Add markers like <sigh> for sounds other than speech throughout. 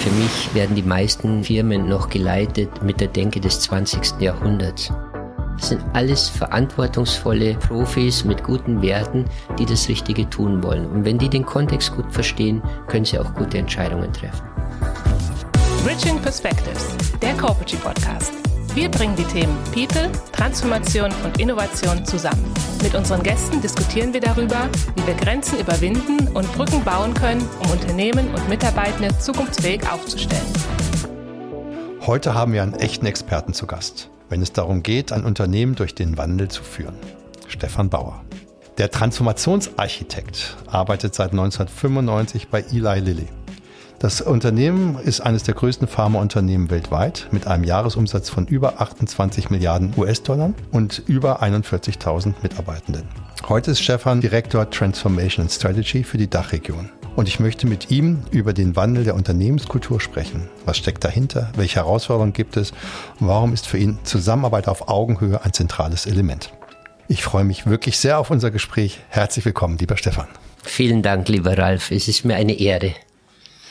Für mich werden die meisten Firmen noch geleitet mit der Denke des 20. Jahrhunderts. Das sind alles verantwortungsvolle Profis mit guten Werten, die das Richtige tun wollen. Und wenn die den Kontext gut verstehen, können sie auch gute Entscheidungen treffen. Bridging Perspectives, der Corporate Podcast. Wir bringen die Themen People, Transformation und Innovation zusammen. Mit unseren Gästen diskutieren wir darüber, wie wir Grenzen überwinden und Brücken bauen können, um Unternehmen und Mitarbeitende zukunftsfähig aufzustellen. Heute haben wir einen echten Experten zu Gast wenn es darum geht, ein Unternehmen durch den Wandel zu führen. Stefan Bauer. Der Transformationsarchitekt arbeitet seit 1995 bei Eli Lilly. Das Unternehmen ist eines der größten Pharmaunternehmen weltweit mit einem Jahresumsatz von über 28 Milliarden US-Dollar und über 41.000 Mitarbeitenden. Heute ist Stefan Direktor Transformation Strategy für die Dachregion. Und ich möchte mit ihm über den Wandel der Unternehmenskultur sprechen. Was steckt dahinter? Welche Herausforderungen gibt es? Und warum ist für ihn Zusammenarbeit auf Augenhöhe ein zentrales Element? Ich freue mich wirklich sehr auf unser Gespräch. Herzlich willkommen, lieber Stefan. Vielen Dank, lieber Ralf. Es ist mir eine Ehre.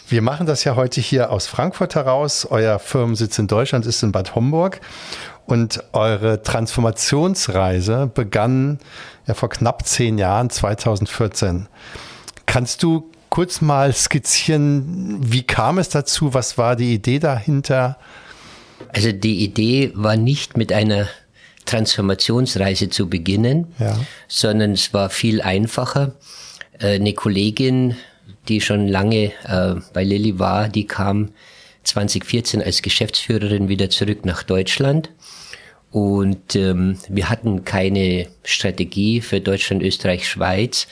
Wir machen das ja heute hier aus Frankfurt heraus. Euer Firmensitz in Deutschland ist in Bad Homburg. Und eure Transformationsreise begann ja vor knapp zehn Jahren, 2014. Kannst du kurz mal skizzieren, wie kam es dazu? Was war die Idee dahinter? Also die Idee war nicht mit einer Transformationsreise zu beginnen, ja. sondern es war viel einfacher. Äh, eine Kollegin, die schon lange äh, bei Lilly war, die kam 2014 als Geschäftsführerin wieder zurück nach Deutschland. Und ähm, wir hatten keine Strategie für Deutschland, Österreich, Schweiz.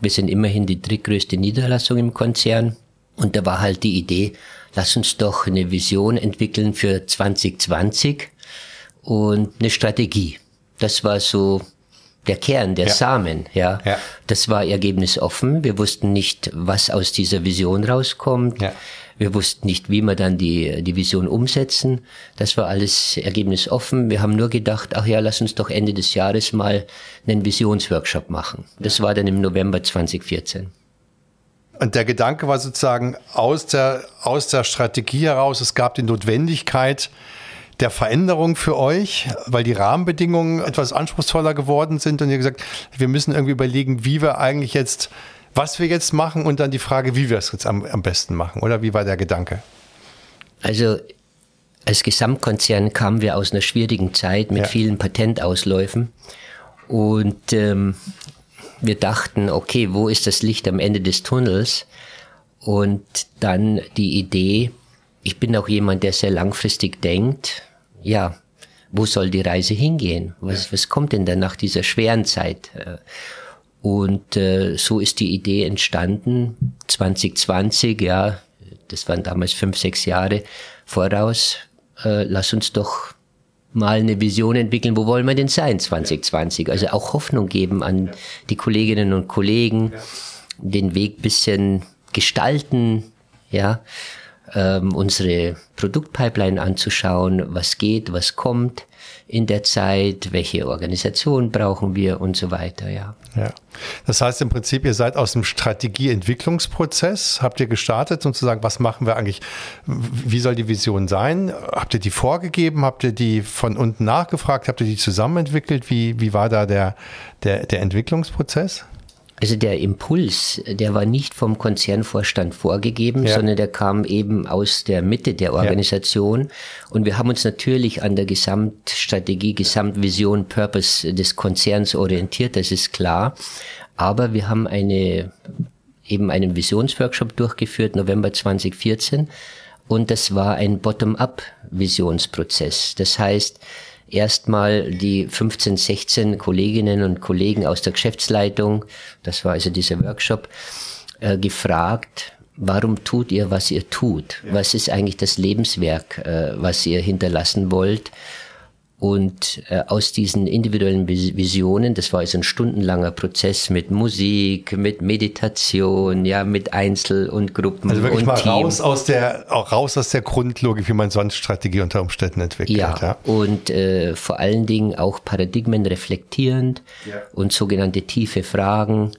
Wir sind immerhin die drittgrößte Niederlassung im Konzern. Und da war halt die Idee, lass uns doch eine Vision entwickeln für 2020 und eine Strategie. Das war so der Kern, der ja. Samen, ja. ja. Das war ergebnisoffen. Wir wussten nicht, was aus dieser Vision rauskommt. Ja. Wir wussten nicht, wie wir dann die, die Vision umsetzen. Das war alles ergebnisoffen. Wir haben nur gedacht, ach ja, lass uns doch Ende des Jahres mal einen Visionsworkshop machen. Das war dann im November 2014. Und der Gedanke war sozusagen aus der, aus der Strategie heraus, es gab die Notwendigkeit der Veränderung für euch, weil die Rahmenbedingungen etwas anspruchsvoller geworden sind und ihr gesagt, wir müssen irgendwie überlegen, wie wir eigentlich jetzt was wir jetzt machen und dann die Frage, wie wir es jetzt am, am besten machen. Oder wie war der Gedanke? Also als Gesamtkonzern kamen wir aus einer schwierigen Zeit mit ja. vielen Patentausläufen und ähm, wir dachten, okay, wo ist das Licht am Ende des Tunnels? Und dann die Idee, ich bin auch jemand, der sehr langfristig denkt, ja, wo soll die Reise hingehen? Was, was kommt denn dann nach dieser schweren Zeit? Und äh, so ist die Idee entstanden, 2020, ja, das waren damals fünf, sechs Jahre voraus, äh, lass uns doch mal eine Vision entwickeln, wo wollen wir denn sein 2020? Also auch Hoffnung geben an die Kolleginnen und Kollegen, den Weg bisschen gestalten, ja, ähm, unsere Produktpipeline anzuschauen, was geht, was kommt in der Zeit, welche Organisation brauchen wir und so weiter, ja. Ja. Das heißt im Prinzip, ihr seid aus dem Strategieentwicklungsprozess, habt ihr gestartet und zu sagen, was machen wir eigentlich, wie soll die Vision sein? Habt ihr die vorgegeben? Habt ihr die von unten nachgefragt? Habt ihr die zusammen entwickelt? Wie, wie war da der, der, der Entwicklungsprozess? Also der Impuls, der war nicht vom Konzernvorstand vorgegeben, ja. sondern der kam eben aus der Mitte der Organisation. Ja. Und wir haben uns natürlich an der Gesamtstrategie, Gesamtvision, Purpose des Konzerns orientiert, das ist klar. Aber wir haben eine, eben einen Visionsworkshop durchgeführt, November 2014. Und das war ein Bottom-up-Visionsprozess. Das heißt, erstmal die 15, 16 Kolleginnen und Kollegen aus der Geschäftsleitung, das war also dieser Workshop, äh, gefragt, warum tut ihr, was ihr tut? Ja. Was ist eigentlich das Lebenswerk, äh, was ihr hinterlassen wollt? Und äh, aus diesen individuellen Visionen, das war also ein stundenlanger Prozess mit Musik, mit Meditation, ja, mit Einzel- und Gruppen also wirklich und mal Team. raus aus der, auch raus aus der Grundlogik, wie man sonst Strategie unter Umständen entwickelt. Ja, ja. und äh, vor allen Dingen auch Paradigmen reflektierend ja. und sogenannte tiefe Fragen.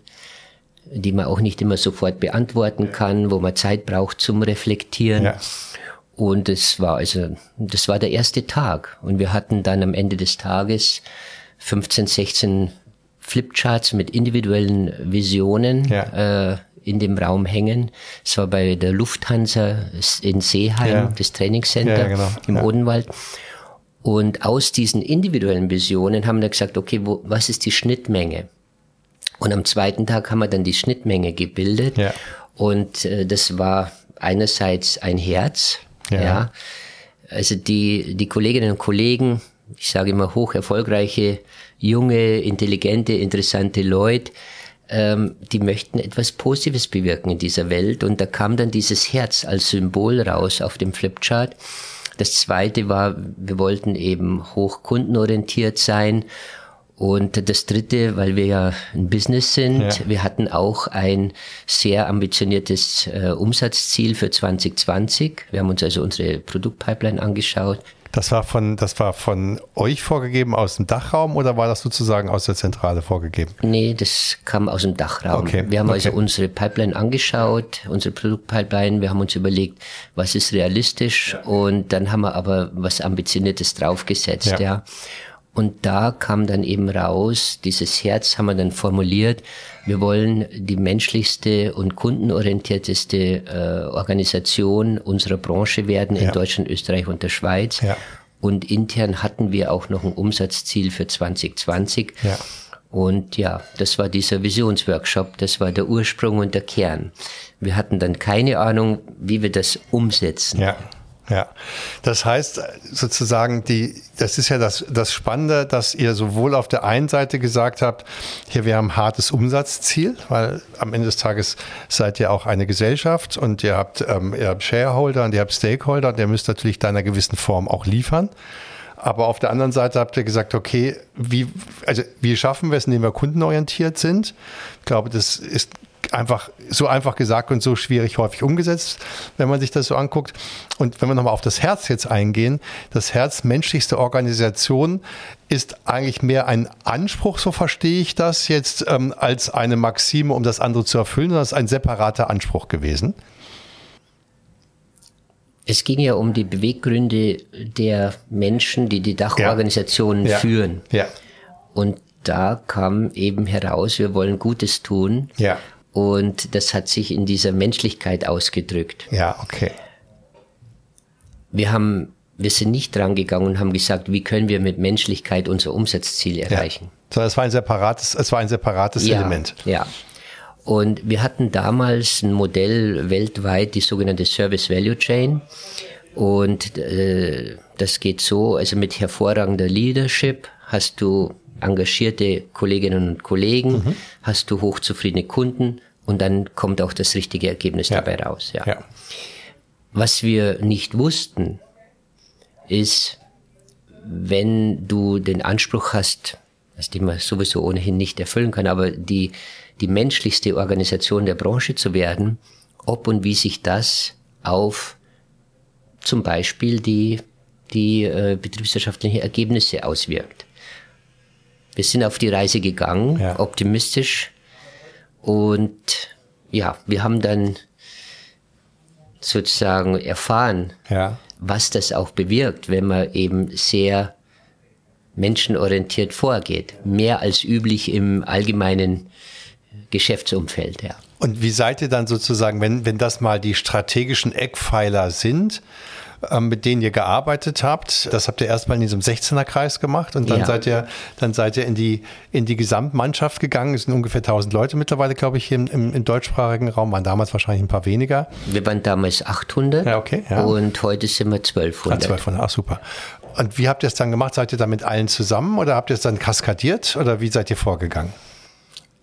die man auch nicht immer sofort beantworten kann, wo man Zeit braucht zum Reflektieren. Ja. Und es war also, das war der erste Tag. Und wir hatten dann am Ende des Tages 15, 16 Flipcharts mit individuellen Visionen ja. äh, in dem Raum hängen. Es war bei der Lufthansa in Seeheim, ja. das Trainingscenter ja, genau. im Odenwald. Und aus diesen individuellen Visionen haben wir gesagt, okay, wo, was ist die Schnittmenge? Und am zweiten Tag haben wir dann die Schnittmenge gebildet. Und äh, das war einerseits ein Herz. Ja. ja. Also die, die Kolleginnen und Kollegen, ich sage immer hoch erfolgreiche, junge, intelligente, interessante Leute, ähm, die möchten etwas Positives bewirken in dieser Welt. Und da kam dann dieses Herz als Symbol raus auf dem Flipchart. Das zweite war, wir wollten eben hochkundenorientiert sein. Und das dritte, weil wir ja ein Business sind, ja. wir hatten auch ein sehr ambitioniertes äh, Umsatzziel für 2020. Wir haben uns also unsere Produktpipeline angeschaut. Das war von, das war von euch vorgegeben aus dem Dachraum oder war das sozusagen aus der Zentrale vorgegeben? Nee, das kam aus dem Dachraum. Okay. Wir haben also okay. also unsere Pipeline angeschaut, unsere Produktpipeline. Wir haben uns überlegt, was ist realistisch und dann haben wir aber was Ambitioniertes draufgesetzt, ja. ja. Und da kam dann eben raus, dieses Herz haben wir dann formuliert, wir wollen die menschlichste und kundenorientierteste äh, Organisation unserer Branche werden in ja. Deutschland, Österreich und der Schweiz. Ja. Und intern hatten wir auch noch ein Umsatzziel für 2020. Ja. Und ja, das war dieser Visionsworkshop, das war der Ursprung und der Kern. Wir hatten dann keine Ahnung, wie wir das umsetzen. Ja. Ja, das heißt sozusagen, die, das ist ja das, das Spannende, dass ihr sowohl auf der einen Seite gesagt habt, hier wir haben ein hartes Umsatzziel, weil am Ende des Tages seid ihr auch eine Gesellschaft und ihr habt, ähm, ihr habt Shareholder und ihr habt Stakeholder und ihr müsst natürlich da in einer gewissen Form auch liefern. Aber auf der anderen Seite habt ihr gesagt, okay, wie, also wie schaffen wir es, indem wir kundenorientiert sind? Ich glaube, das ist einfach so einfach gesagt und so schwierig häufig umgesetzt, wenn man sich das so anguckt. Und wenn wir nochmal auf das Herz jetzt eingehen, das Herz menschlichste Organisation ist eigentlich mehr ein Anspruch, so verstehe ich das jetzt, ähm, als eine Maxime, um das andere zu erfüllen, sondern es ist ein separater Anspruch gewesen. Es ging ja um die Beweggründe der Menschen, die die Dachorganisationen ja. führen. Ja. Und da kam eben heraus, wir wollen Gutes tun. Ja. Und das hat sich in dieser Menschlichkeit ausgedrückt. Ja, okay. Wir haben, wir sind nicht dran gegangen und haben gesagt, wie können wir mit Menschlichkeit unser Umsatzziel erreichen. Ja. Sondern es war ein separates, es war ein separates ja, Element. Ja. Und wir hatten damals ein Modell weltweit, die sogenannte Service Value Chain. Und äh, das geht so, also mit hervorragender Leadership hast du engagierte Kolleginnen und Kollegen, mhm. hast du hochzufriedene Kunden und dann kommt auch das richtige Ergebnis ja. dabei raus. Ja. ja. Was wir nicht wussten, ist, wenn du den Anspruch hast, das den man sowieso ohnehin nicht erfüllen kann, aber die, die menschlichste Organisation der Branche zu werden, ob und wie sich das auf zum Beispiel die, die äh, betriebswirtschaftlichen Ergebnisse auswirkt. Wir sind auf die Reise gegangen, ja. optimistisch. Und ja, wir haben dann sozusagen erfahren, ja. was das auch bewirkt, wenn man eben sehr menschenorientiert vorgeht. Mehr als üblich im allgemeinen Geschäftsumfeld, ja. Und wie seid ihr dann sozusagen, wenn, wenn das mal die strategischen Eckpfeiler sind, mit denen ihr gearbeitet habt. Das habt ihr erstmal in diesem 16er-Kreis gemacht und dann ja. seid ihr, dann seid ihr in die, in die Gesamtmannschaft gegangen. Es sind ungefähr 1000 Leute mittlerweile, glaube ich, hier im, im, im deutschsprachigen Raum. Waren damals wahrscheinlich ein paar weniger. Wir waren damals 800. Ja, okay. Ja. Und heute sind wir 1200. Ah, 1200, ach super. Und wie habt ihr es dann gemacht? Seid ihr da mit allen zusammen oder habt ihr es dann kaskadiert oder wie seid ihr vorgegangen?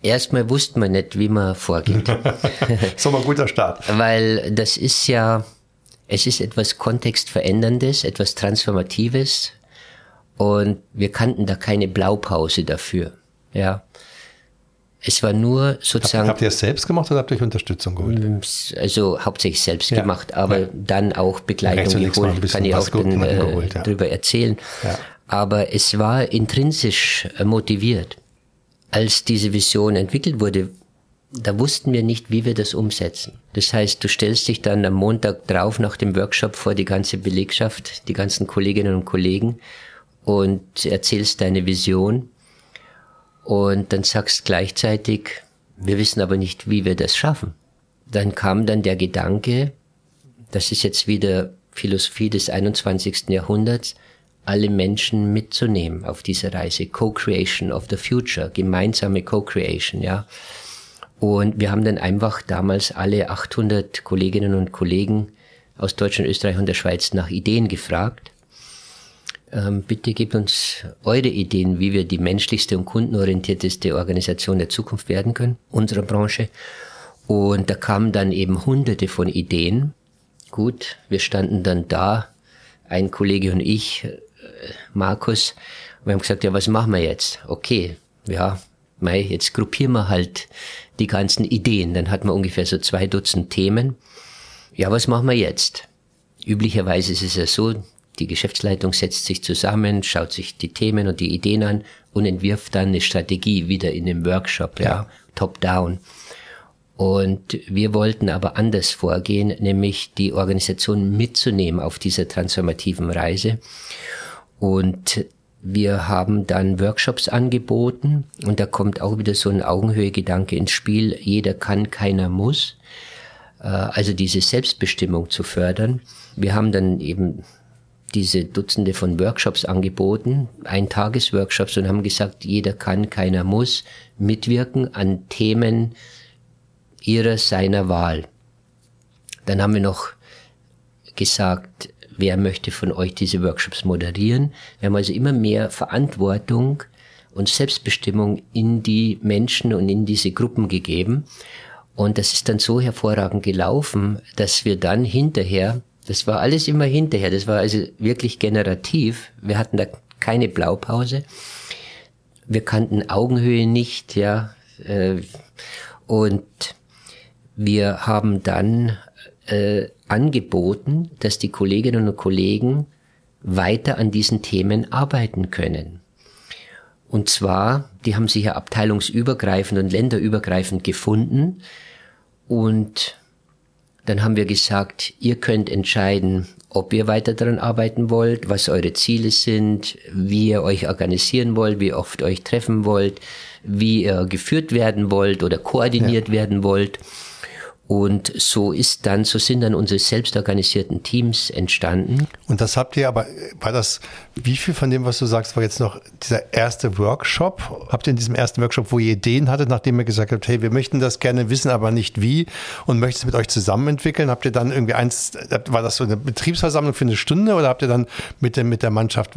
Erstmal wusste man nicht, wie man vorgeht. <laughs> so ein guter Start. Weil das ist ja, es ist etwas kontextveränderndes, etwas Transformatives und wir kannten da keine Blaupause dafür. Ja. Es war nur sozusagen. Habt, habt ihr es selbst gemacht oder habt ihr euch Unterstützung geholt? Mm, also hauptsächlich selbst ja. gemacht, aber ja. dann auch Begleitung geholt. Kann ich auch dann, äh, geholt, ja. drüber erzählen. Aber es war intrinsisch motiviert. Als diese Vision entwickelt wurde, da wussten wir nicht, wie wir das umsetzen. Das heißt, du stellst dich dann am Montag drauf nach dem Workshop vor die ganze Belegschaft, die ganzen Kolleginnen und Kollegen und erzählst deine Vision und dann sagst gleichzeitig, wir wissen aber nicht, wie wir das schaffen. Dann kam dann der Gedanke, das ist jetzt wieder Philosophie des 21. Jahrhunderts, alle Menschen mitzunehmen auf diese Reise. Co-Creation of the Future, gemeinsame Co-Creation, ja. Und wir haben dann einfach damals alle 800 Kolleginnen und Kollegen aus Deutschland, Österreich und der Schweiz nach Ideen gefragt. Ähm, bitte gebt uns eure Ideen, wie wir die menschlichste und kundenorientierteste Organisation der Zukunft werden können, unserer Branche. Und da kamen dann eben hunderte von Ideen. Gut, wir standen dann da, ein Kollege und ich, äh, Markus, wir haben gesagt, ja, was machen wir jetzt? Okay, ja, mei, jetzt gruppieren wir halt die ganzen Ideen. Dann hat man ungefähr so zwei Dutzend Themen. Ja, was machen wir jetzt? Üblicherweise ist es ja so, die Geschäftsleitung setzt sich zusammen, schaut sich die Themen und die Ideen an und entwirft dann eine Strategie wieder in dem Workshop, ja, ja top-down. Und wir wollten aber anders vorgehen, nämlich die Organisation mitzunehmen auf dieser transformativen Reise. Und wir haben dann Workshops angeboten und da kommt auch wieder so ein Augenhöhe-Gedanke ins Spiel. Jeder kann, keiner muss. Äh, also diese Selbstbestimmung zu fördern. Wir haben dann eben diese Dutzende von Workshops angeboten, ein Tagesworkshops und haben gesagt, jeder kann, keiner muss mitwirken an Themen ihrer, seiner Wahl. Dann haben wir noch gesagt, wer möchte von euch diese Workshops moderieren. Wir haben also immer mehr Verantwortung und Selbstbestimmung in die Menschen und in diese Gruppen gegeben. Und das ist dann so hervorragend gelaufen, dass wir dann hinterher das war alles immer hinterher. Das war also wirklich generativ. Wir hatten da keine Blaupause. Wir kannten Augenhöhe nicht, ja. Äh, und wir haben dann äh, angeboten, dass die Kolleginnen und Kollegen weiter an diesen Themen arbeiten können. Und zwar, die haben sich ja abteilungsübergreifend und länderübergreifend gefunden und dann haben wir gesagt, ihr könnt entscheiden, ob ihr weiter daran arbeiten wollt, was eure Ziele sind, wie ihr euch organisieren wollt, wie oft euch treffen wollt, wie ihr geführt werden wollt oder koordiniert ja. werden wollt. Und so ist dann, so sind dann unsere selbstorganisierten Teams entstanden. Und das habt ihr aber, war das, wie viel von dem, was du sagst, war jetzt noch dieser erste Workshop? Habt ihr in diesem ersten Workshop, wo ihr Ideen hattet, nachdem ihr gesagt habt, hey, wir möchten das gerne wissen, aber nicht wie und möchten es mit euch zusammen entwickeln? Habt ihr dann irgendwie eins, war das so eine Betriebsversammlung für eine Stunde oder habt ihr dann mit der, mit der Mannschaft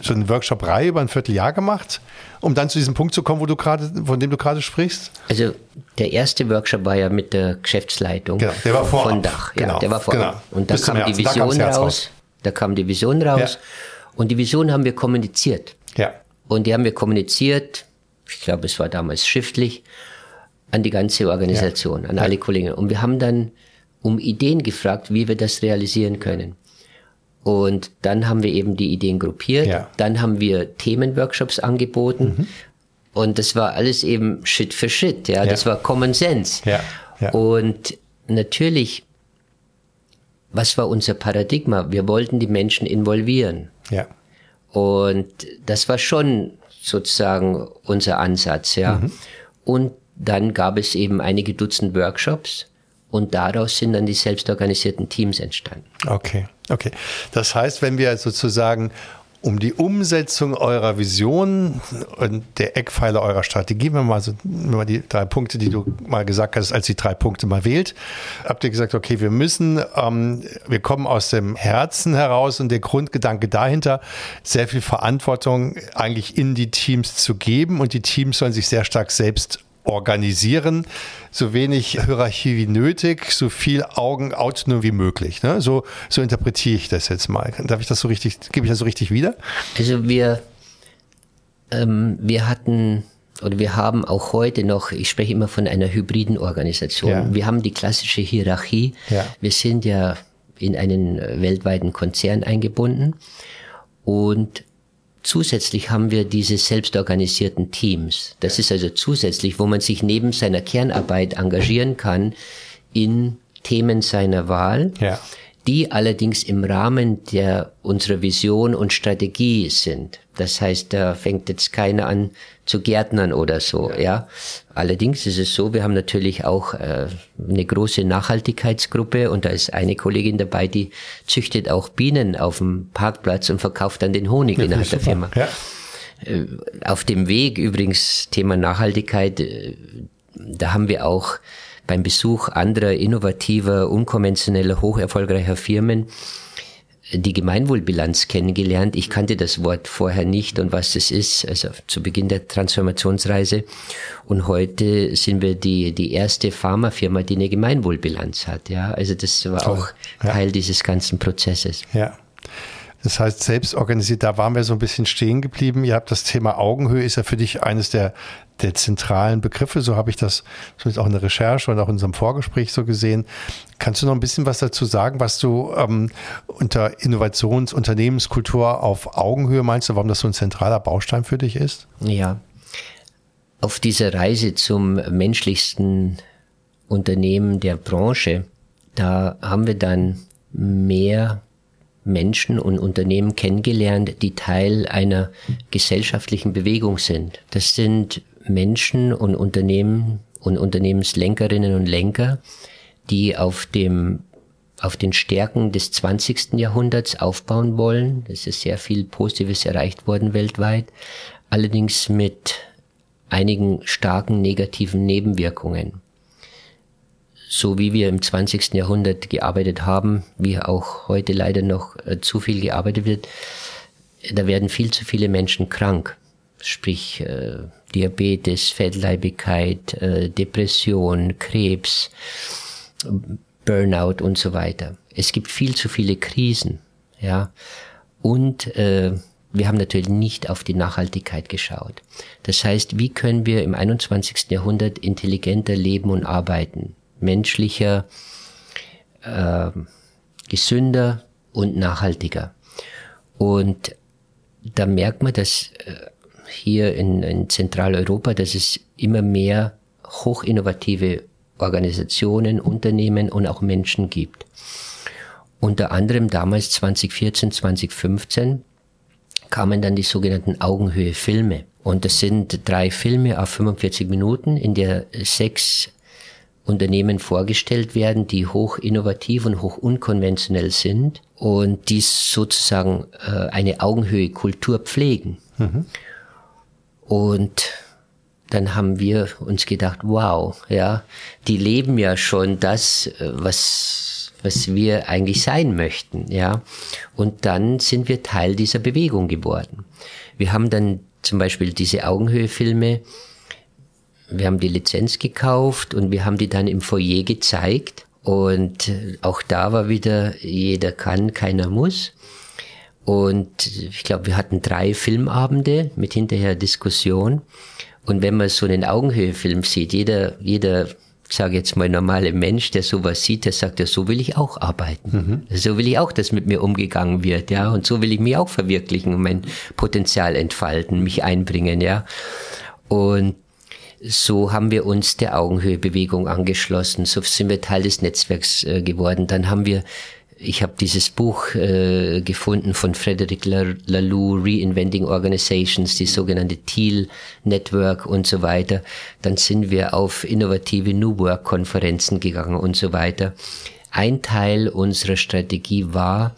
so eine Workshop-Reihe über ein Vierteljahr gemacht? Um dann zu diesem Punkt zu kommen, wo du gerade, von dem du gerade sprichst? Also der erste Workshop war ja mit der Geschäftsleitung genau, der war von Dach. Ja, genau, der war vorab. Genau. Und da Bis kam die Vision da raus, raus. Da kam die Vision raus. Ja. Und die Vision haben wir kommuniziert. Ja. Und die haben wir kommuniziert, ich glaube, es war damals schriftlich, an die ganze Organisation, ja. an alle Kollegen. Und wir haben dann um Ideen gefragt, wie wir das realisieren können. Und dann haben wir eben die Ideen gruppiert. Ja. Dann haben wir Themenworkshops angeboten. Mhm. Und das war alles eben Schritt für Schritt. Ja, ja. das war Common Sense. Ja. ja. Und natürlich, was war unser Paradigma? Wir wollten die Menschen involvieren. Ja. Und das war schon sozusagen unser Ansatz. Ja. Mhm. Und dann gab es eben einige Dutzend Workshops. Und daraus sind dann die selbstorganisierten Teams entstanden. Okay, okay. Das heißt, wenn wir sozusagen um die Umsetzung eurer Vision und der Eckpfeiler eurer Strategie, wenn man so, wenn man die drei Punkte, die du mal gesagt hast, als die drei Punkte mal wählt, habt ihr gesagt, okay, wir müssen, ähm, wir kommen aus dem Herzen heraus und der Grundgedanke dahinter, sehr viel Verantwortung eigentlich in die Teams zu geben und die Teams sollen sich sehr stark selbst organisieren, so wenig Hierarchie wie nötig, so viel Augenautonomie wie möglich. Ne? So, so interpretiere ich das jetzt mal. Darf ich das so richtig, gebe ich das so richtig wieder? Also wir, ähm, wir hatten oder wir haben auch heute noch, ich spreche immer von einer hybriden Organisation. Ja. Wir haben die klassische Hierarchie. Ja. Wir sind ja in einen weltweiten Konzern eingebunden und zusätzlich haben wir diese selbstorganisierten Teams. Das ist also zusätzlich, wo man sich neben seiner Kernarbeit engagieren kann in Themen seiner Wahl. Ja die allerdings im Rahmen der unserer Vision und Strategie sind. Das heißt, da fängt jetzt keiner an zu Gärtnern oder so, ja. ja. Allerdings ist es so, wir haben natürlich auch äh, eine große Nachhaltigkeitsgruppe und da ist eine Kollegin dabei, die züchtet auch Bienen auf dem Parkplatz und verkauft dann den Honig ja, innerhalb der Firma. Ja. Äh, auf dem Weg übrigens Thema Nachhaltigkeit, äh, da haben wir auch beim Besuch anderer innovativer, unkonventioneller, hocherfolgreicher Firmen die Gemeinwohlbilanz kennengelernt. Ich kannte das Wort vorher nicht und was das ist, also zu Beginn der Transformationsreise. Und heute sind wir die, die erste Pharmafirma, die eine Gemeinwohlbilanz hat. Ja, also das war Toll. auch ja. Teil dieses ganzen Prozesses. Ja. Das heißt, selbst organisiert, da waren wir so ein bisschen stehen geblieben. Ihr habt das Thema Augenhöhe, ist ja für dich eines der, der zentralen Begriffe. So habe ich das zumindest auch in der Recherche und auch in unserem Vorgespräch so gesehen. Kannst du noch ein bisschen was dazu sagen, was du ähm, unter Innovations-, Unternehmenskultur auf Augenhöhe meinst du, warum das so ein zentraler Baustein für dich ist? Ja. Auf dieser Reise zum menschlichsten Unternehmen der Branche, da haben wir dann mehr Menschen und Unternehmen kennengelernt, die Teil einer gesellschaftlichen Bewegung sind. Das sind Menschen und Unternehmen und Unternehmenslenkerinnen und Lenker, die auf dem auf den Stärken des 20. Jahrhunderts aufbauen wollen. Es ist sehr viel Positives erreicht worden weltweit, allerdings mit einigen starken negativen Nebenwirkungen so wie wir im 20. Jahrhundert gearbeitet haben, wie auch heute leider noch äh, zu viel gearbeitet wird, da werden viel zu viele Menschen krank. Sprich äh, Diabetes, Fettleibigkeit, äh, Depression, Krebs, Burnout und so weiter. Es gibt viel zu viele Krisen, ja. Und äh, wir haben natürlich nicht auf die Nachhaltigkeit geschaut. Das heißt, wie können wir im 21. Jahrhundert intelligenter leben und arbeiten? Menschlicher, äh, gesünder und nachhaltiger. Und da merkt man, dass äh, hier in, in Zentraleuropa, dass es immer mehr hochinnovative Organisationen, Unternehmen und auch Menschen gibt. Unter anderem damals 2014, 2015 kamen dann die sogenannten Augenhöhe-Filme. Und das sind drei Filme auf 45 Minuten, in der sechs Unternehmen vorgestellt werden, die hoch innovativ und hoch unkonventionell sind und die sozusagen äh, eine Augenhöhe-Kultur pflegen. Mhm. Und dann haben wir uns gedacht, wow, ja, die leben ja schon das, äh, was, was wir eigentlich sein möchten, ja. Und dann sind wir Teil dieser Bewegung geworden. Wir haben dann zum Beispiel diese Augenhöhe-Filme wir haben die Lizenz gekauft und wir haben die dann im Foyer gezeigt. Und auch da war wieder, jeder kann, keiner muss. Und ich glaube, wir hatten drei Filmabende mit hinterher Diskussion. Und wenn man so einen Augenhöhefilm sieht, jeder, jeder, sage jetzt mal normale Mensch, der sowas sieht, der sagt ja, so will ich auch arbeiten. Mhm. So will ich auch, dass mit mir umgegangen wird, ja. Und so will ich mich auch verwirklichen und mein Potenzial entfalten, mich einbringen, ja. Und so haben wir uns der Augenhöhebewegung angeschlossen, so sind wir Teil des Netzwerks äh, geworden. Dann haben wir, ich habe dieses Buch äh, gefunden von Frederic Laloux, Reinventing Organizations, die sogenannte Teal Network und so weiter. Dann sind wir auf innovative New Work Konferenzen gegangen und so weiter. Ein Teil unserer Strategie war,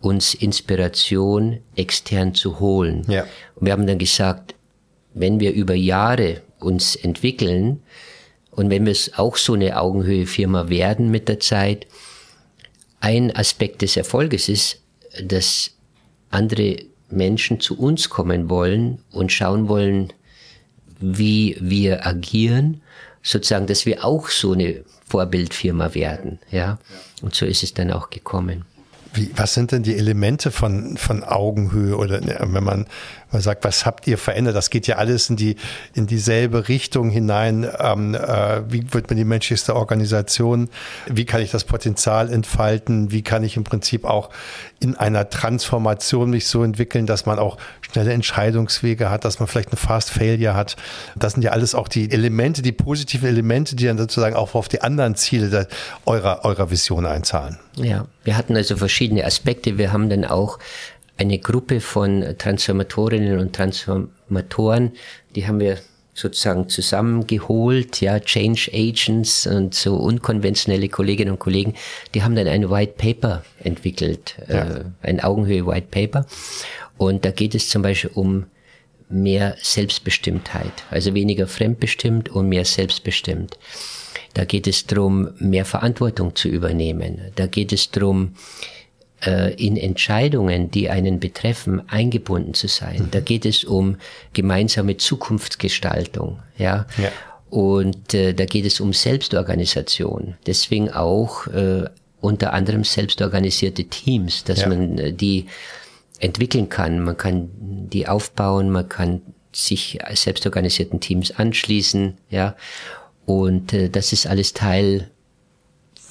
uns Inspiration extern zu holen. Ja. Und wir haben dann gesagt, wenn wir über Jahre uns entwickeln und wenn wir auch so eine Augenhöhe-Firma werden mit der Zeit, ein Aspekt des Erfolges ist, dass andere Menschen zu uns kommen wollen und schauen wollen, wie wir agieren, sozusagen, dass wir auch so eine Vorbildfirma werden, ja. Und so ist es dann auch gekommen. Wie, was sind denn die Elemente von, von Augenhöhe oder ne, wenn man, man sagt, was habt ihr verändert? Das geht ja alles in die in dieselbe Richtung hinein. Ähm, äh, wie wird man die menschlichste Organisation? Wie kann ich das Potenzial entfalten? Wie kann ich im Prinzip auch in einer Transformation mich so entwickeln, dass man auch schnelle Entscheidungswege hat, dass man vielleicht eine Fast Failure hat? Das sind ja alles auch die Elemente, die positiven Elemente, die dann sozusagen auch auf die anderen Ziele der, eurer eurer Vision einzahlen. Ja, wir hatten also verschiedene Aspekte. Wir haben dann auch eine Gruppe von Transformatorinnen und Transformatoren, die haben wir sozusagen zusammengeholt, ja, Change Agents und so unkonventionelle Kolleginnen und Kollegen, die haben dann ein White Paper entwickelt, ja. äh, ein Augenhöhe White Paper. Und da geht es zum Beispiel um mehr Selbstbestimmtheit, also weniger fremdbestimmt und mehr selbstbestimmt. Da geht es darum, mehr Verantwortung zu übernehmen. Da geht es darum, äh, in Entscheidungen, die einen betreffen, eingebunden zu sein. Mhm. Da geht es um gemeinsame Zukunftsgestaltung, ja. ja. Und äh, da geht es um Selbstorganisation. Deswegen auch äh, unter anderem selbstorganisierte Teams, dass ja. man äh, die entwickeln kann. Man kann die aufbauen, man kann sich selbstorganisierten Teams anschließen, ja. Und äh, das ist alles Teil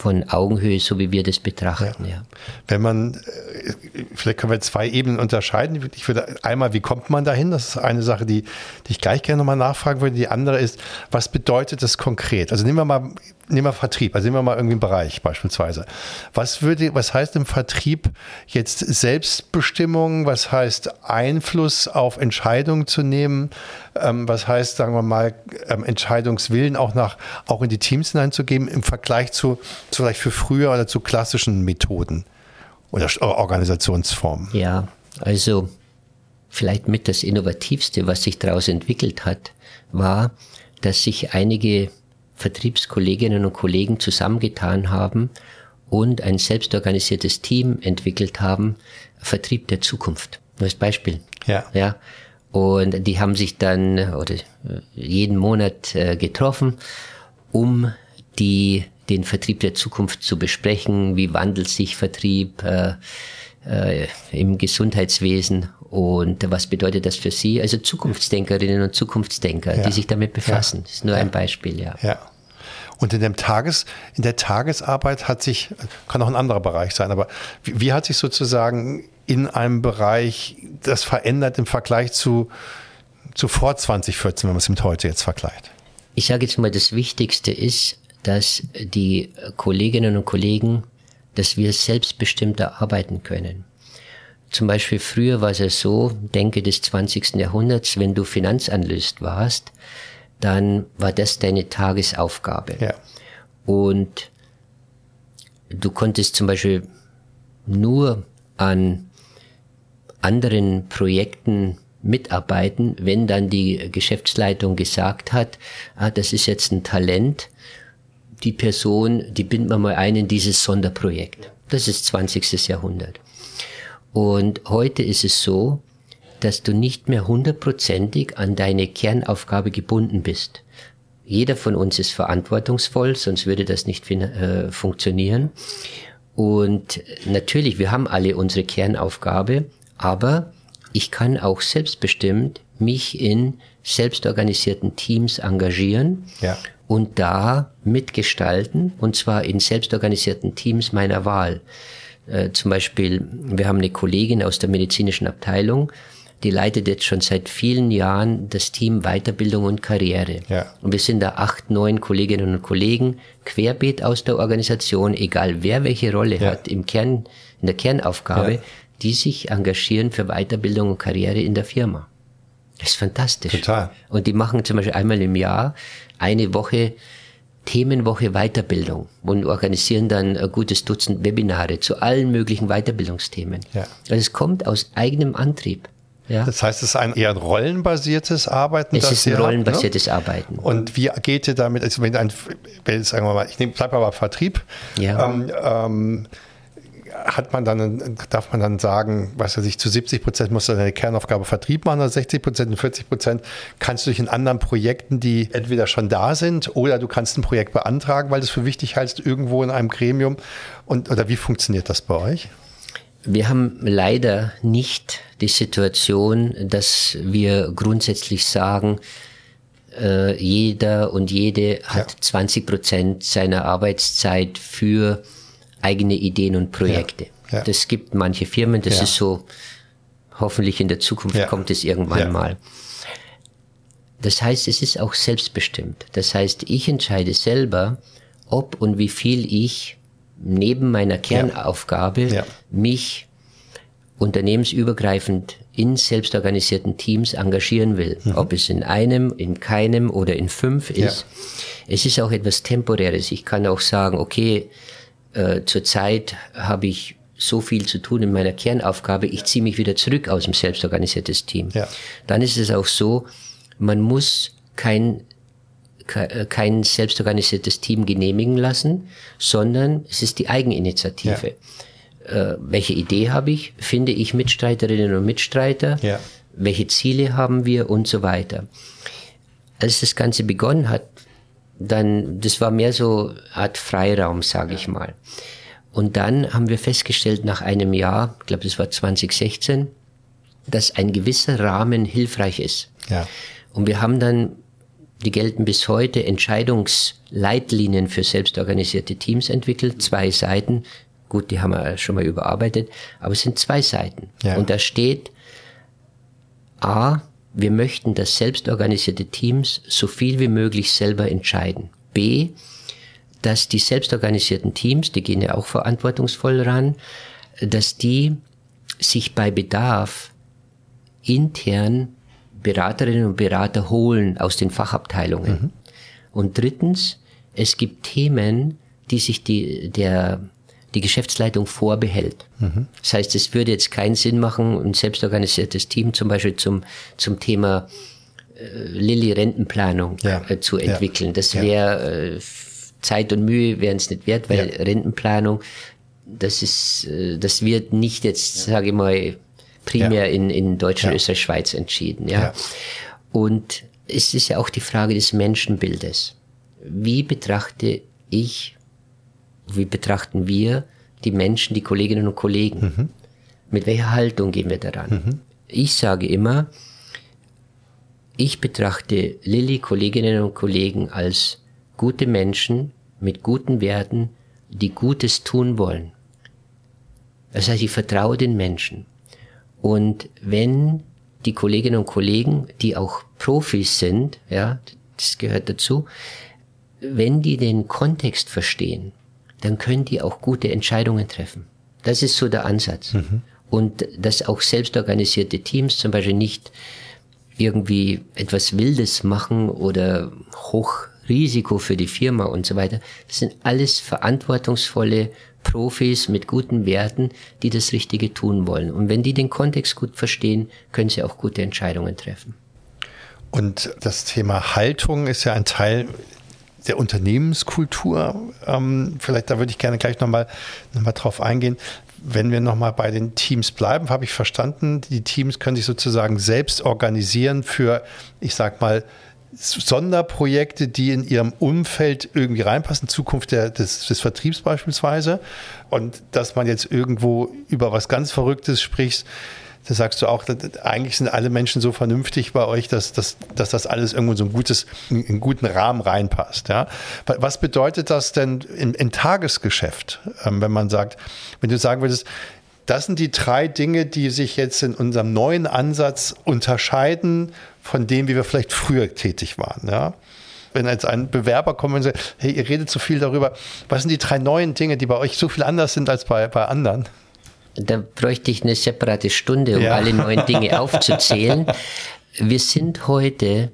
von Augenhöhe, so wie wir das betrachten. Ja. ja. Wenn man, äh, vielleicht können wir zwei Ebenen unterscheiden. Ich würde einmal, wie kommt man dahin? Das ist eine Sache, die, die ich gleich gerne nochmal nachfragen würde. Die andere ist, was bedeutet das konkret? Also nehmen wir mal nehmen wir Vertrieb, also nehmen wir mal irgendwie einen Bereich beispielsweise. Was würde, was heißt im Vertrieb jetzt Selbstbestimmung? Was heißt Einfluss auf Entscheidungen zu nehmen? Ähm, was heißt, sagen wir mal, ähm, Entscheidungswillen auch nach, auch in die Teams hineinzugeben im Vergleich zu, zu vielleicht für früher oder zu klassischen Methoden oder Organisationsformen? Ja, also vielleicht mit das Innovativste, was sich daraus entwickelt hat, war, dass sich einige Vertriebskolleginnen und Kollegen zusammengetan haben und ein selbstorganisiertes Team entwickelt haben, Vertrieb der Zukunft. Nur als Beispiel. Ja. Ja. Und die haben sich dann oder jeden Monat äh, getroffen, um die den Vertrieb der Zukunft zu besprechen. Wie wandelt sich Vertrieb äh, äh, im Gesundheitswesen und was bedeutet das für Sie? Also Zukunftsdenkerinnen und Zukunftsdenker, ja. die sich damit befassen. Ja. Das ist nur ja. ein Beispiel, ja. Ja. Und in dem Tages, in der Tagesarbeit hat sich, kann auch ein anderer Bereich sein, aber wie, wie hat sich sozusagen in einem Bereich das verändert im Vergleich zu, zu vor 2014, wenn man es mit heute jetzt vergleicht? Ich sage jetzt mal, das Wichtigste ist, dass die Kolleginnen und Kollegen, dass wir selbstbestimmter arbeiten können. Zum Beispiel früher war es ja so, denke des 20. Jahrhunderts, wenn du Finanzanalyst warst, dann war das deine Tagesaufgabe. Ja. Und du konntest zum Beispiel nur an anderen Projekten mitarbeiten, wenn dann die Geschäftsleitung gesagt hat, ah, das ist jetzt ein Talent, die Person, die binden wir mal ein in dieses Sonderprojekt. Das ist 20. Jahrhundert. Und heute ist es so, dass du nicht mehr hundertprozentig an deine Kernaufgabe gebunden bist. Jeder von uns ist verantwortungsvoll, sonst würde das nicht äh, funktionieren. Und natürlich, wir haben alle unsere Kernaufgabe, aber ich kann auch selbstbestimmt mich in selbstorganisierten Teams engagieren ja. und da mitgestalten, und zwar in selbstorganisierten Teams meiner Wahl. Äh, zum Beispiel, wir haben eine Kollegin aus der medizinischen Abteilung, die leitet jetzt schon seit vielen Jahren das Team Weiterbildung und Karriere. Ja. Und wir sind da acht, neun Kolleginnen und Kollegen, querbeet aus der Organisation, egal wer welche Rolle ja. hat im Kern, in der Kernaufgabe, ja. die sich engagieren für Weiterbildung und Karriere in der Firma. Das ist fantastisch. Total. Und die machen zum Beispiel einmal im Jahr eine Woche Themenwoche Weiterbildung und organisieren dann ein gutes Dutzend Webinare zu allen möglichen Weiterbildungsthemen. Ja. Also es kommt aus eigenem Antrieb. Ja. Das heißt, es ist ein eher rollenbasiertes Arbeiten. Es ist ein rollenbasiertes habt, ne? Arbeiten. Und wie geht ihr damit, also wenn ein, wenn, sagen wir mal, ich nehme, bleib mal Vertrieb, ja. ähm, ähm, hat man dann, darf man dann sagen, was weiß ich, zu 70 Prozent musst du deine Kernaufgabe Vertrieb machen oder 60 Prozent und 40 Prozent kannst du dich in anderen Projekten, die entweder schon da sind oder du kannst ein Projekt beantragen, weil du es für wichtig hältst, irgendwo in einem Gremium. Und, oder wie funktioniert das bei euch? Wir haben leider nicht die Situation, dass wir grundsätzlich sagen, äh, jeder und jede hat ja. 20 Prozent seiner Arbeitszeit für eigene Ideen und Projekte. Ja. Ja. Das gibt manche Firmen, das ist so, hoffentlich in der Zukunft kommt es irgendwann mal. Das heißt, es ist auch selbstbestimmt. Das heißt, ich entscheide selber, ob und wie viel ich neben meiner Kernaufgabe ja. mich unternehmensübergreifend in selbstorganisierten Teams engagieren will. Mhm. Ob es in einem, in keinem oder in fünf ist. Ja. Es ist auch etwas Temporäres. Ich kann auch sagen, okay, äh, zurzeit habe ich so viel zu tun in meiner Kernaufgabe, ich ziehe mich wieder zurück aus dem selbstorganisiertes Team. Ja. Dann ist es auch so, man muss kein äh, kein selbstorganisiertes Team genehmigen lassen, sondern es ist die Eigeninitiative. Ja. Äh, welche Idee habe ich? Finde ich Mitstreiterinnen und Mitstreiter? Ja. Welche Ziele haben wir und so weiter? Als das Ganze begonnen hat, dann, das war mehr so Art Freiraum, sage ich mal. Und dann haben wir festgestellt, nach einem Jahr, ich glaube, das war 2016, dass ein gewisser Rahmen hilfreich ist. Ja. Und wir haben dann die gelten bis heute, Entscheidungsleitlinien für selbstorganisierte Teams entwickelt, zwei Seiten. Gut, die haben wir schon mal überarbeitet, aber es sind zwei Seiten. Ja. Und da steht, A, wir möchten, dass selbstorganisierte Teams so viel wie möglich selber entscheiden. B, dass die selbstorganisierten Teams, die gehen ja auch verantwortungsvoll ran, dass die sich bei Bedarf intern Beraterinnen und Berater holen aus den Fachabteilungen. Mhm. Und drittens, es gibt Themen, die sich die, der, die Geschäftsleitung vorbehält. Mhm. Das heißt, es würde jetzt keinen Sinn machen, ein selbstorganisiertes Team zum Beispiel zum, zum Thema äh, Lilly-Rentenplanung ja. äh, zu entwickeln. Ja. Das wäre äh, Zeit und Mühe wären es nicht wert, weil ja. Rentenplanung, das ist, äh, das wird nicht jetzt, sage ich mal, primär in, in Deutschland. Österreich, Schweiz entschieden. Ja. Und es ist ja auch die Frage des Menschenbildes. Wie betrachte ich, wie betrachten wir die Menschen, die Kolleginnen und Kollegen? Mhm. Mit welcher Haltung gehen wir daran? Mhm. Ich sage immer, ich betrachte Lilly, Kolleginnen und Kollegen als gute Menschen mit guten Werten, die Gutes tun wollen. Das heißt, ich vertraue den Menschen. Und wenn die Kolleginnen und Kollegen, die auch Profis sind, ja, das gehört dazu, wenn die den Kontext verstehen, dann können die auch gute Entscheidungen treffen. Das ist so der Ansatz. Mhm. Und dass auch selbstorganisierte Teams zum Beispiel nicht irgendwie etwas Wildes machen oder Hochrisiko für die Firma und so weiter. Das sind alles verantwortungsvolle Profis mit guten Werten, die das Richtige tun wollen. Und wenn die den Kontext gut verstehen, können sie auch gute Entscheidungen treffen. Und das Thema Haltung ist ja ein Teil der Unternehmenskultur. Ähm, vielleicht da würde ich gerne gleich nochmal noch mal drauf eingehen. Wenn wir nochmal bei den Teams bleiben, habe ich verstanden, die Teams können sich sozusagen selbst organisieren für, ich sag mal, Sonderprojekte, die in ihrem Umfeld irgendwie reinpassen, Zukunft der, des, des Vertriebs beispielsweise. Und dass man jetzt irgendwo über was ganz Verrücktes spricht, da sagst du auch, eigentlich sind alle Menschen so vernünftig bei euch, dass, dass, dass das alles irgendwo so ein gutes, in einen guten Rahmen reinpasst. Ja? Was bedeutet das denn im, im Tagesgeschäft, ähm, wenn man sagt, wenn du sagen würdest, das sind die drei Dinge, die sich jetzt in unserem neuen Ansatz unterscheiden von dem, wie wir vielleicht früher tätig waren. Ja? Wenn jetzt ein Bewerber kommt und sagt, hey, ihr redet so viel darüber, was sind die drei neuen Dinge, die bei euch so viel anders sind als bei, bei anderen? Da bräuchte ich eine separate Stunde, um ja. alle neuen Dinge aufzuzählen. <laughs> Wir sind heute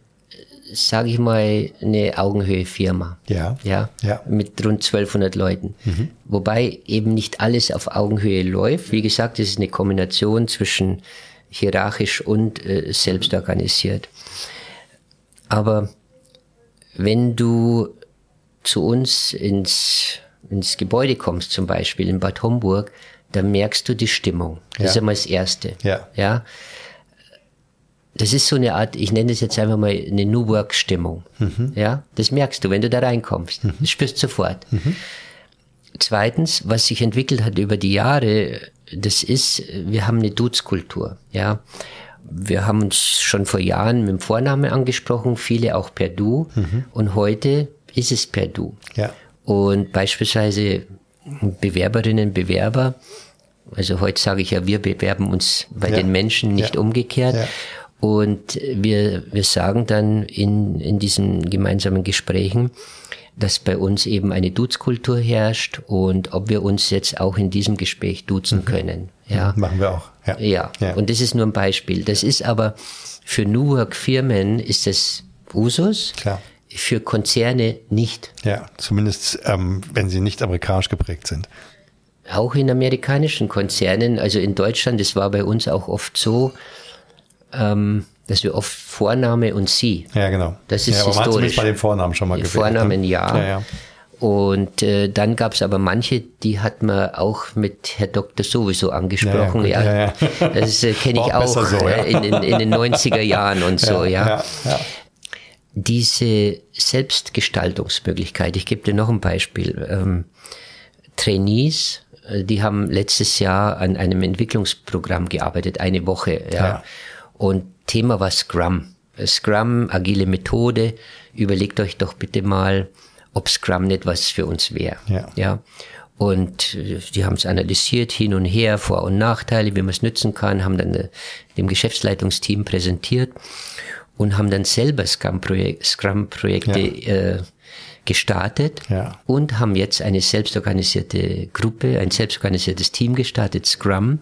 sage ich mal, eine Augenhöhe-Firma. Ja. ja. Ja. Mit rund 1200 Leuten. Mhm. Wobei eben nicht alles auf Augenhöhe läuft. Wie gesagt, es ist eine Kombination zwischen hierarchisch und äh, selbst organisiert. Aber wenn du zu uns ins, ins Gebäude kommst, zum Beispiel in Bad Homburg, dann merkst du die Stimmung. Das ja. ist einmal das Erste. Ja. ja das ist so eine Art, ich nenne es jetzt einfach mal eine New Work Stimmung. Mhm. Ja, das merkst du, wenn du da reinkommst. Mhm. Das spürst du sofort. Mhm. Zweitens, was sich entwickelt hat über die Jahre, das ist, wir haben eine Duzkultur, ja. Wir haben uns schon vor Jahren mit dem Vornamen angesprochen, viele auch per Du. Mhm. Und heute ist es per Du. Ja. Und beispielsweise Bewerberinnen, Bewerber, also heute sage ich ja, wir bewerben uns bei ja. den Menschen, nicht ja. umgekehrt. Ja. Und wir, wir sagen dann in, in diesen gemeinsamen Gesprächen, dass bei uns eben eine Duzkultur herrscht und ob wir uns jetzt auch in diesem Gespräch duzen mhm. können. Ja. Machen wir auch. Ja. ja. ja. Und das ist nur ein Beispiel. Das ist aber für New Work Firmen ist das Usus. Klar. Für Konzerne nicht. Ja, zumindest ähm, wenn sie nicht amerikanisch geprägt sind. Auch in amerikanischen Konzernen, also in Deutschland, das war bei uns auch oft so, ähm, dass wir oft Vorname und Sie. Ja, genau. Das ist ja, aber historisch. bei den Vornamen schon mal gewählt. Vornamen, ne? ja. ja, ja. Und äh, dann gab es aber manche, die hat man auch mit Herr Doktor sowieso angesprochen. Ja, ja, ja, ja. Das äh, kenne ich auch, auch so, ja. in, in, in, den 90er Jahren und so, ja. Ja, Diese Selbstgestaltungsmöglichkeit, ich gebe dir noch ein Beispiel. Ähm, Trainees, äh, die haben letztes Jahr an einem Entwicklungsprogramm gearbeitet, eine Woche. Ja. Und Thema war Scrum. Scrum, agile Methode. Überlegt euch doch bitte mal, ob Scrum nicht was für uns wäre. Ja. ja. Und äh, die haben es analysiert, hin und her, Vor- und Nachteile, wie man es nützen kann, haben dann äh, dem Geschäftsleitungsteam präsentiert und haben dann selber Scrum-Projekte Scrum ja. äh, gestartet ja. und haben jetzt eine selbstorganisierte Gruppe, ein selbstorganisiertes Team gestartet, Scrum,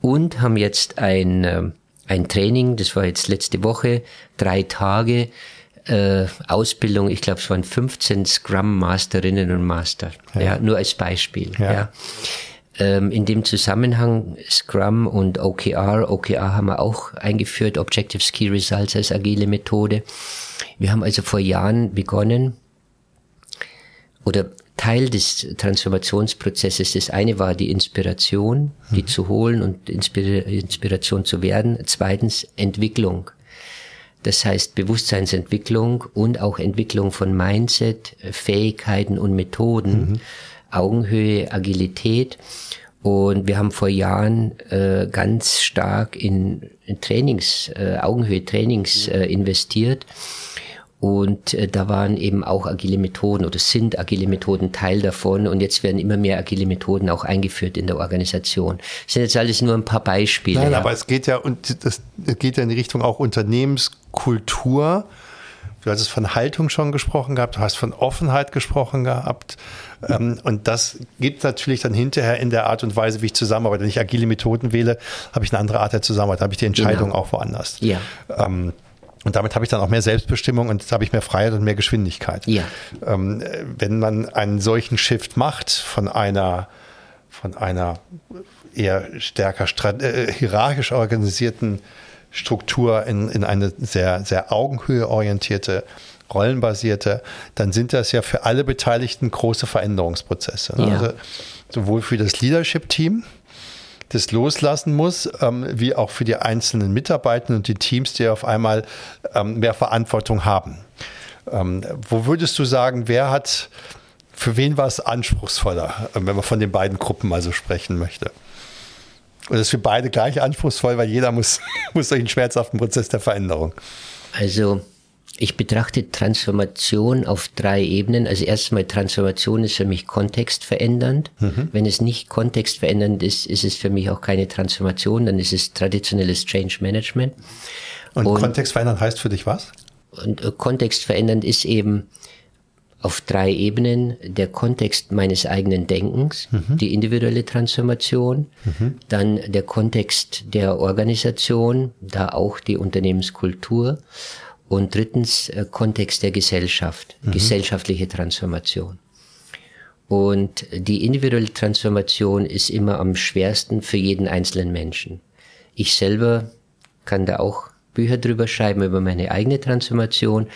und haben jetzt ein äh, ein Training, das war jetzt letzte Woche, drei Tage äh, Ausbildung, ich glaube es waren 15 Scrum Masterinnen und Master, ja, ja nur als Beispiel. Ja. ja. Ähm, in dem Zusammenhang Scrum und OKR, OKR haben wir auch eingeführt, Objective Key Results als agile Methode. Wir haben also vor Jahren begonnen, oder Teil des Transformationsprozesses. Das eine war die Inspiration, die mhm. zu holen und Inspiration zu werden. Zweitens Entwicklung. Das heißt Bewusstseinsentwicklung und auch Entwicklung von Mindset, Fähigkeiten und Methoden, mhm. Augenhöhe, Agilität. Und wir haben vor Jahren äh, ganz stark in, in Trainings, äh, Augenhöhe-Trainings äh, investiert und äh, da waren eben auch agile Methoden oder sind agile Methoden Teil davon. Und jetzt werden immer mehr agile Methoden auch eingeführt in der Organisation. Das sind jetzt alles nur ein paar Beispiele. Nein, ja. aber es geht ja und das geht ja in die Richtung auch Unternehmenskultur. Du hast von Haltung schon gesprochen gehabt, du hast von Offenheit gesprochen gehabt. Ähm, und das gibt natürlich dann hinterher in der Art und Weise, wie ich zusammenarbeite. Wenn ich agile Methoden wähle, habe ich eine andere Art der Zusammenarbeit, habe ich die Entscheidung genau. auch woanders. Ja. Ähm, und damit habe ich dann auch mehr Selbstbestimmung und habe ich mehr Freiheit und mehr Geschwindigkeit. Ja. Ähm, wenn man einen solchen Shift macht von einer, von einer eher stärker äh, hierarchisch organisierten Struktur in, in eine sehr, sehr augenhöheorientierte, rollenbasierte, dann sind das ja für alle Beteiligten große Veränderungsprozesse. Ja. Also sowohl für das Leadership-Team, das loslassen muss, ähm, wie auch für die einzelnen Mitarbeitenden und die Teams, die auf einmal ähm, mehr Verantwortung haben. Ähm, wo würdest du sagen, wer hat, für wen war es anspruchsvoller, äh, wenn man von den beiden Gruppen mal so sprechen möchte? Und das ist für beide gleich anspruchsvoll, weil jeder muss, <laughs> muss durch einen schmerzhaften Prozess der Veränderung. Also ich betrachte Transformation auf drei Ebenen. Also erstmal Transformation ist für mich kontextverändernd. Mhm. Wenn es nicht kontextverändernd ist, ist es für mich auch keine Transformation, dann ist es traditionelles Change Management. Und, und kontextverändernd heißt für dich was? Und äh, kontextverändernd ist eben auf drei Ebenen der Kontext meines eigenen Denkens, mhm. die individuelle Transformation, mhm. dann der Kontext der Organisation, da auch die Unternehmenskultur und drittens äh, Kontext der Gesellschaft, mhm. gesellschaftliche Transformation. Und die individuelle Transformation ist immer am schwersten für jeden einzelnen Menschen. Ich selber kann da auch Bücher drüber schreiben über meine eigene Transformation.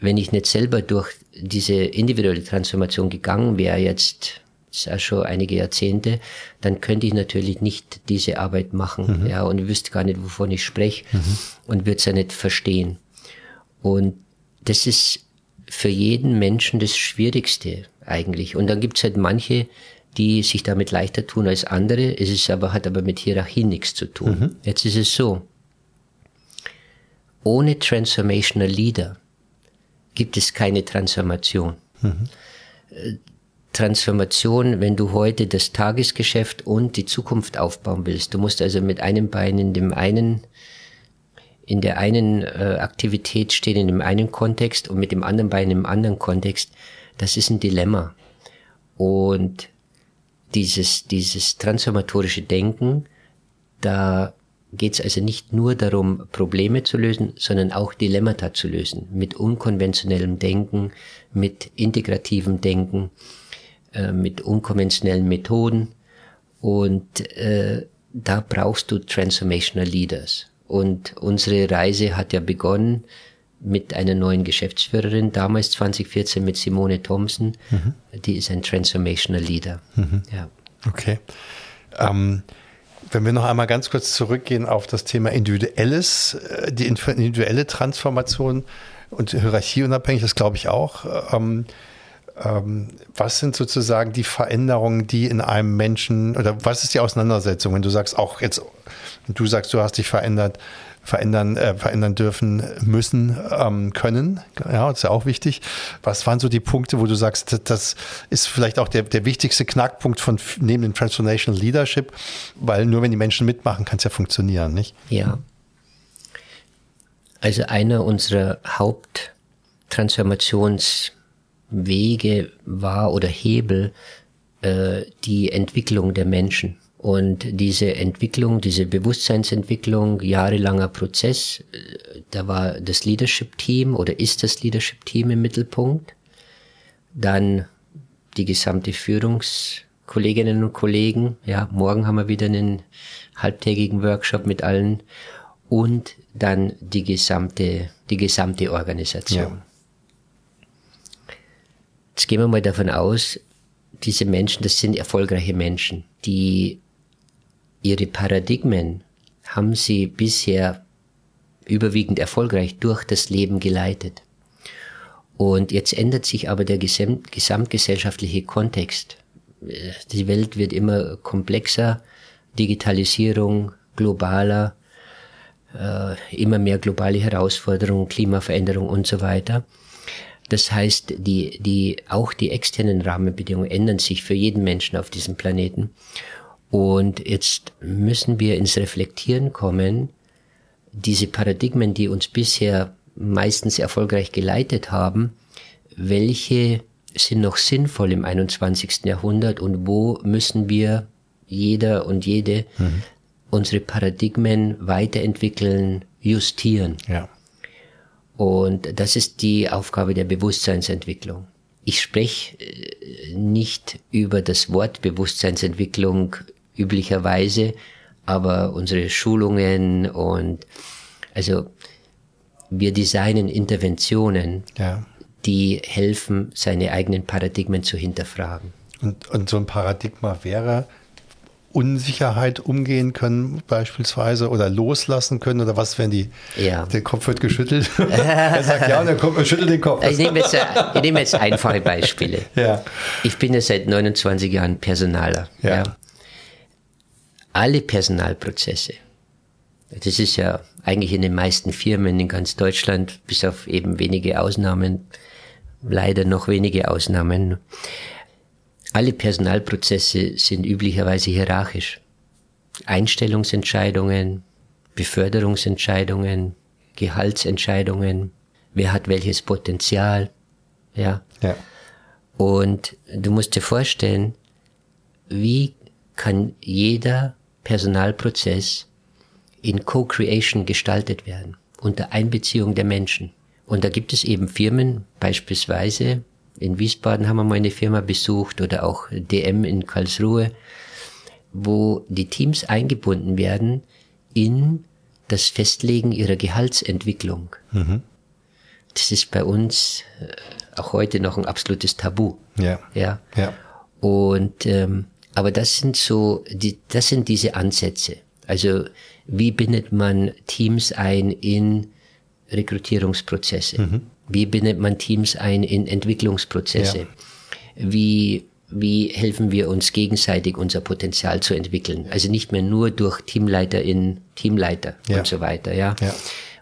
Wenn ich nicht selber durch diese individuelle Transformation gegangen wäre, jetzt ist ja schon einige Jahrzehnte, dann könnte ich natürlich nicht diese Arbeit machen, mhm. ja, und wüsste gar nicht, wovon ich spreche mhm. und würde es ja nicht verstehen. Und das ist für jeden Menschen das Schwierigste eigentlich. Und dann gibt's halt manche, die sich damit leichter tun als andere. Es ist aber, hat aber mit Hierarchie nichts zu tun. Mhm. Jetzt ist es so. Ohne Transformational Leader gibt es keine Transformation. Mhm. Transformation, wenn du heute das Tagesgeschäft und die Zukunft aufbauen willst. Du musst also mit einem Bein in dem einen in der einen äh, Aktivität stehen, in dem einen Kontext und mit dem anderen Bein im anderen Kontext. Das ist ein Dilemma. Und dieses, dieses transformatorische Denken, da geht es also nicht nur darum, Probleme zu lösen, sondern auch Dilemmata zu lösen. Mit unkonventionellem Denken, mit integrativem Denken, äh, mit unkonventionellen Methoden. Und äh, da brauchst du Transformational Leaders. Und unsere Reise hat ja begonnen mit einer neuen Geschäftsführerin, damals 2014 mit Simone Thompson. Mhm. Die ist ein Transformational Leader. Mhm. Ja. Okay. Ähm, wenn wir noch einmal ganz kurz zurückgehen auf das Thema individuelles, äh, die individuelle Transformation und hierarchieunabhängig, das glaube ich auch. Ähm, ähm, was sind sozusagen die Veränderungen, die in einem Menschen oder was ist die Auseinandersetzung, wenn du sagst, auch jetzt, du sagst, du hast dich verändert, verändern, äh, verändern dürfen müssen, ähm, können. Ja, das ist ja auch wichtig. Was waren so die Punkte, wo du sagst, das ist vielleicht auch der, der wichtigste Knackpunkt von neben dem Transformational Leadership, weil nur wenn die Menschen mitmachen, kann es ja funktionieren, nicht? Ja. Also einer unserer Haupttransformationswege war oder Hebel äh, die Entwicklung der Menschen. Und diese Entwicklung, diese Bewusstseinsentwicklung, jahrelanger Prozess, äh, da war das Leadership-Team oder ist das Leadership-Team im Mittelpunkt. Dann die gesamte Führungskolleginnen und Kollegen. Ja, morgen haben wir wieder einen halbtägigen Workshop mit allen. Und dann die gesamte, die gesamte Organisation. Ja. Jetzt gehen wir mal davon aus, diese Menschen, das sind erfolgreiche Menschen, die ihre Paradigmen haben sie bisher überwiegend erfolgreich durch das Leben geleitet. Und jetzt ändert sich aber der gesamt, gesamtgesellschaftliche Kontext. Die Welt wird immer komplexer, Digitalisierung globaler, äh, immer mehr globale Herausforderungen, Klimaveränderung und so weiter. Das heißt, die, die, auch die externen Rahmenbedingungen ändern sich für jeden Menschen auf diesem Planeten. Und jetzt müssen wir ins Reflektieren kommen, diese Paradigmen, die uns bisher meistens erfolgreich geleitet haben, welche sind noch sinnvoll im 21. Jahrhundert und wo müssen wir jeder und jede mhm. unsere Paradigmen weiterentwickeln, justieren. Ja. Und das ist die Aufgabe der Bewusstseinsentwicklung. Ich spreche äh, nicht über das Wort Bewusstseinsentwicklung üblicherweise, aber unsere Schulungen und also wir designen Interventionen, ja. die helfen, seine eigenen Paradigmen zu hinterfragen. Und, und so ein Paradigma wäre, Unsicherheit umgehen können beispielsweise oder loslassen können oder was, wenn die, ja. der Kopf wird geschüttelt? <laughs> er sagt ja und der Kopf schüttelt den Kopf. Ich nehme, jetzt, ich nehme jetzt einfache Beispiele. Ja. Ich bin ja seit 29 Jahren Personaler. Ja. ja alle Personalprozesse, das ist ja eigentlich in den meisten Firmen in ganz Deutschland, bis auf eben wenige Ausnahmen, leider noch wenige Ausnahmen, alle Personalprozesse sind üblicherweise hierarchisch. Einstellungsentscheidungen, Beförderungsentscheidungen, Gehaltsentscheidungen, wer hat welches Potenzial, ja. ja. Und du musst dir vorstellen, wie kann jeder Personalprozess in Co-Creation gestaltet werden, unter Einbeziehung der Menschen. Und da gibt es eben Firmen, beispielsweise in Wiesbaden haben wir mal eine Firma besucht oder auch DM in Karlsruhe, wo die Teams eingebunden werden in das Festlegen ihrer Gehaltsentwicklung. Mhm. Das ist bei uns äh, auch heute noch ein absolutes Tabu. Ja. Ja. ja. Und ähm, aber das sind so, die, das sind diese Ansätze. Also wie bindet man Teams ein in Rekrutierungsprozesse? Mhm. Wie bindet man Teams ein in Entwicklungsprozesse? Ja. Wie wie helfen wir uns gegenseitig unser Potenzial zu entwickeln. Also nicht mehr nur durch Teamleiter in Teamleiter ja. und so weiter, ja. ja.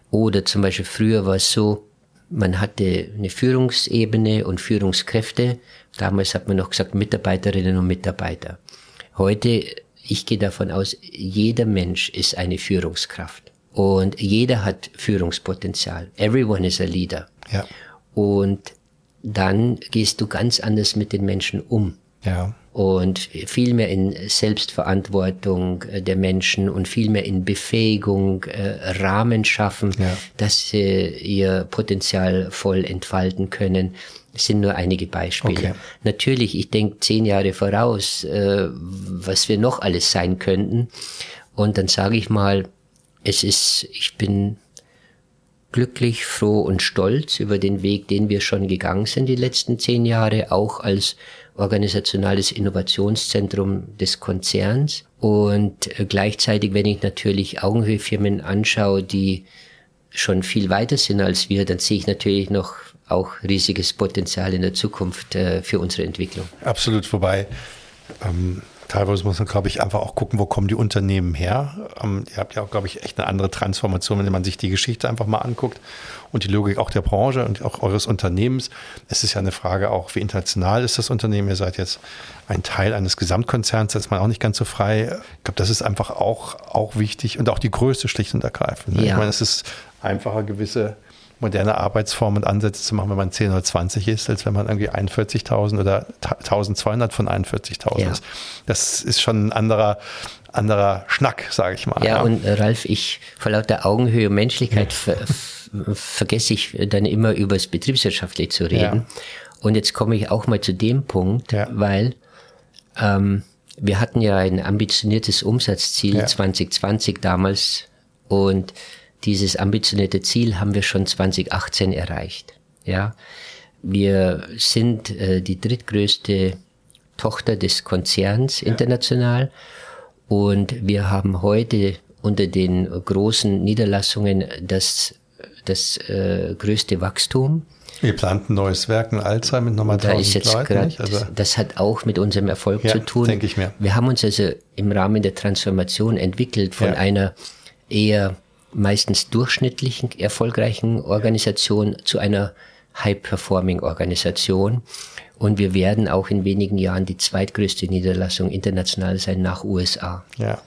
Oder zum Beispiel früher war es so, man hatte eine Führungsebene und Führungskräfte. Damals hat man noch gesagt Mitarbeiterinnen und Mitarbeiter. Heute, ich gehe davon aus, jeder Mensch ist eine Führungskraft. Und jeder hat Führungspotenzial. Everyone is a leader. Ja. Und dann gehst du ganz anders mit den Menschen um. Ja. Und viel mehr in Selbstverantwortung äh, der Menschen und viel mehr in Befähigung, äh, Rahmen schaffen, ja. dass sie ihr Potenzial voll entfalten können. Das sind nur einige Beispiele. Okay. Natürlich, ich denke zehn Jahre voraus, äh, was wir noch alles sein könnten. Und dann sage ich mal, es ist, ich bin glücklich, froh und stolz über den Weg, den wir schon gegangen sind die letzten zehn Jahre, auch als organisationales Innovationszentrum des Konzerns. Und äh, gleichzeitig, wenn ich natürlich Augenhöhefirmen anschaue, die schon viel weiter sind als wir, dann sehe ich natürlich noch auch riesiges Potenzial in der Zukunft äh, für unsere Entwicklung. Absolut, wobei ähm, Teilweise muss man, glaube ich, einfach auch gucken, wo kommen die Unternehmen her. Ähm, ihr habt ja auch, glaube ich, echt eine andere Transformation, wenn man sich die Geschichte einfach mal anguckt und die Logik auch der Branche und auch eures Unternehmens. Es ist ja eine Frage auch, wie international ist das Unternehmen? Ihr seid jetzt ein Teil eines Gesamtkonzerns, da ist man auch nicht ganz so frei. Ich glaube, das ist einfach auch, auch wichtig und auch die Größe schlicht und ergreifend. Ne? Ja. Ich meine, es ist einfacher, gewisse moderne Arbeitsformen und Ansätze zu machen, wenn man 10 oder 20 ist, als wenn man irgendwie 41.000 oder 1.200 von 41.000 ja. ist. Das ist schon ein anderer, anderer Schnack, sage ich mal. Ja, ja, und äh, Ralf, ich vor lauter Augenhöhe und Menschlichkeit ja. ver vergesse ich dann immer über das Betriebswirtschaftliche zu reden. Und jetzt komme ich auch mal zu dem Punkt, weil ähm, wir hatten ja ein ambitioniertes Umsatzziel 2020 damals. Und dieses ambitionierte Ziel haben wir schon 2018 erreicht. Ja, wir sind äh, die drittgrößte Tochter des Konzerns international. Und wir haben heute unter den großen Niederlassungen das, das äh, größte Wachstum. Wir planten neues Werk in Alzheim mit nochmal 1000 da ist jetzt Leuten. Grad, also das hat auch mit unserem Erfolg ja, zu tun. denke ich mir. Wir haben uns also im Rahmen der Transformation entwickelt von ja. einer eher meistens durchschnittlichen, erfolgreichen Organisation zu einer High-Performing-Organisation. Und wir werden auch in wenigen Jahren die zweitgrößte Niederlassung international sein nach USA. Ja.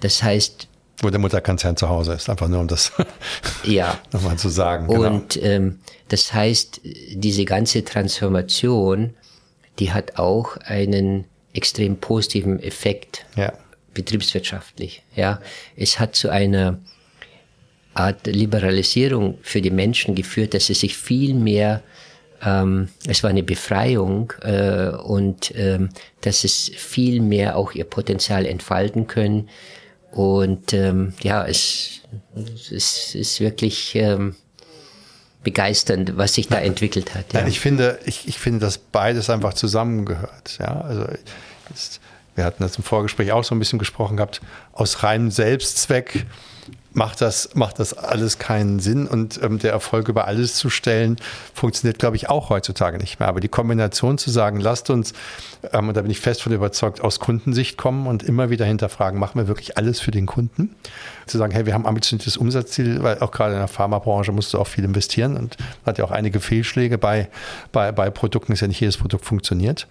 Das heißt, wo der Mutterkonzern zu Hause ist, einfach nur um das <laughs> ja. <laughs> nochmal zu sagen. Genau. Und ähm, das heißt, diese ganze Transformation, die hat auch einen extrem positiven Effekt ja. betriebswirtschaftlich. Ja, es hat zu einer Art Liberalisierung für die Menschen geführt, dass sie sich viel mehr ähm, es war eine Befreiung äh, und ähm, dass es viel mehr auch ihr Potenzial entfalten können. Und ähm, ja, es, es ist wirklich ähm, begeisternd, was sich da entwickelt hat. Ja. ich finde, ich, ich finde, dass beides einfach zusammengehört. Ja, also ist, wir hatten das im Vorgespräch auch so ein bisschen gesprochen gehabt, aus reinem Selbstzweck macht das, macht das alles keinen Sinn und ähm, der Erfolg über alles zu stellen, funktioniert, glaube ich, auch heutzutage nicht mehr. Aber die Kombination zu sagen, lasst uns, ähm, und da bin ich fest von überzeugt, aus Kundensicht kommen und immer wieder hinterfragen, machen wir wirklich alles für den Kunden? Zu sagen, hey, wir haben ambitioniertes Umsatzziel, weil auch gerade in der Pharmabranche musst du auch viel investieren und hat ja auch einige Fehlschläge bei, bei, bei Produkten, ist ja nicht jedes Produkt funktioniert.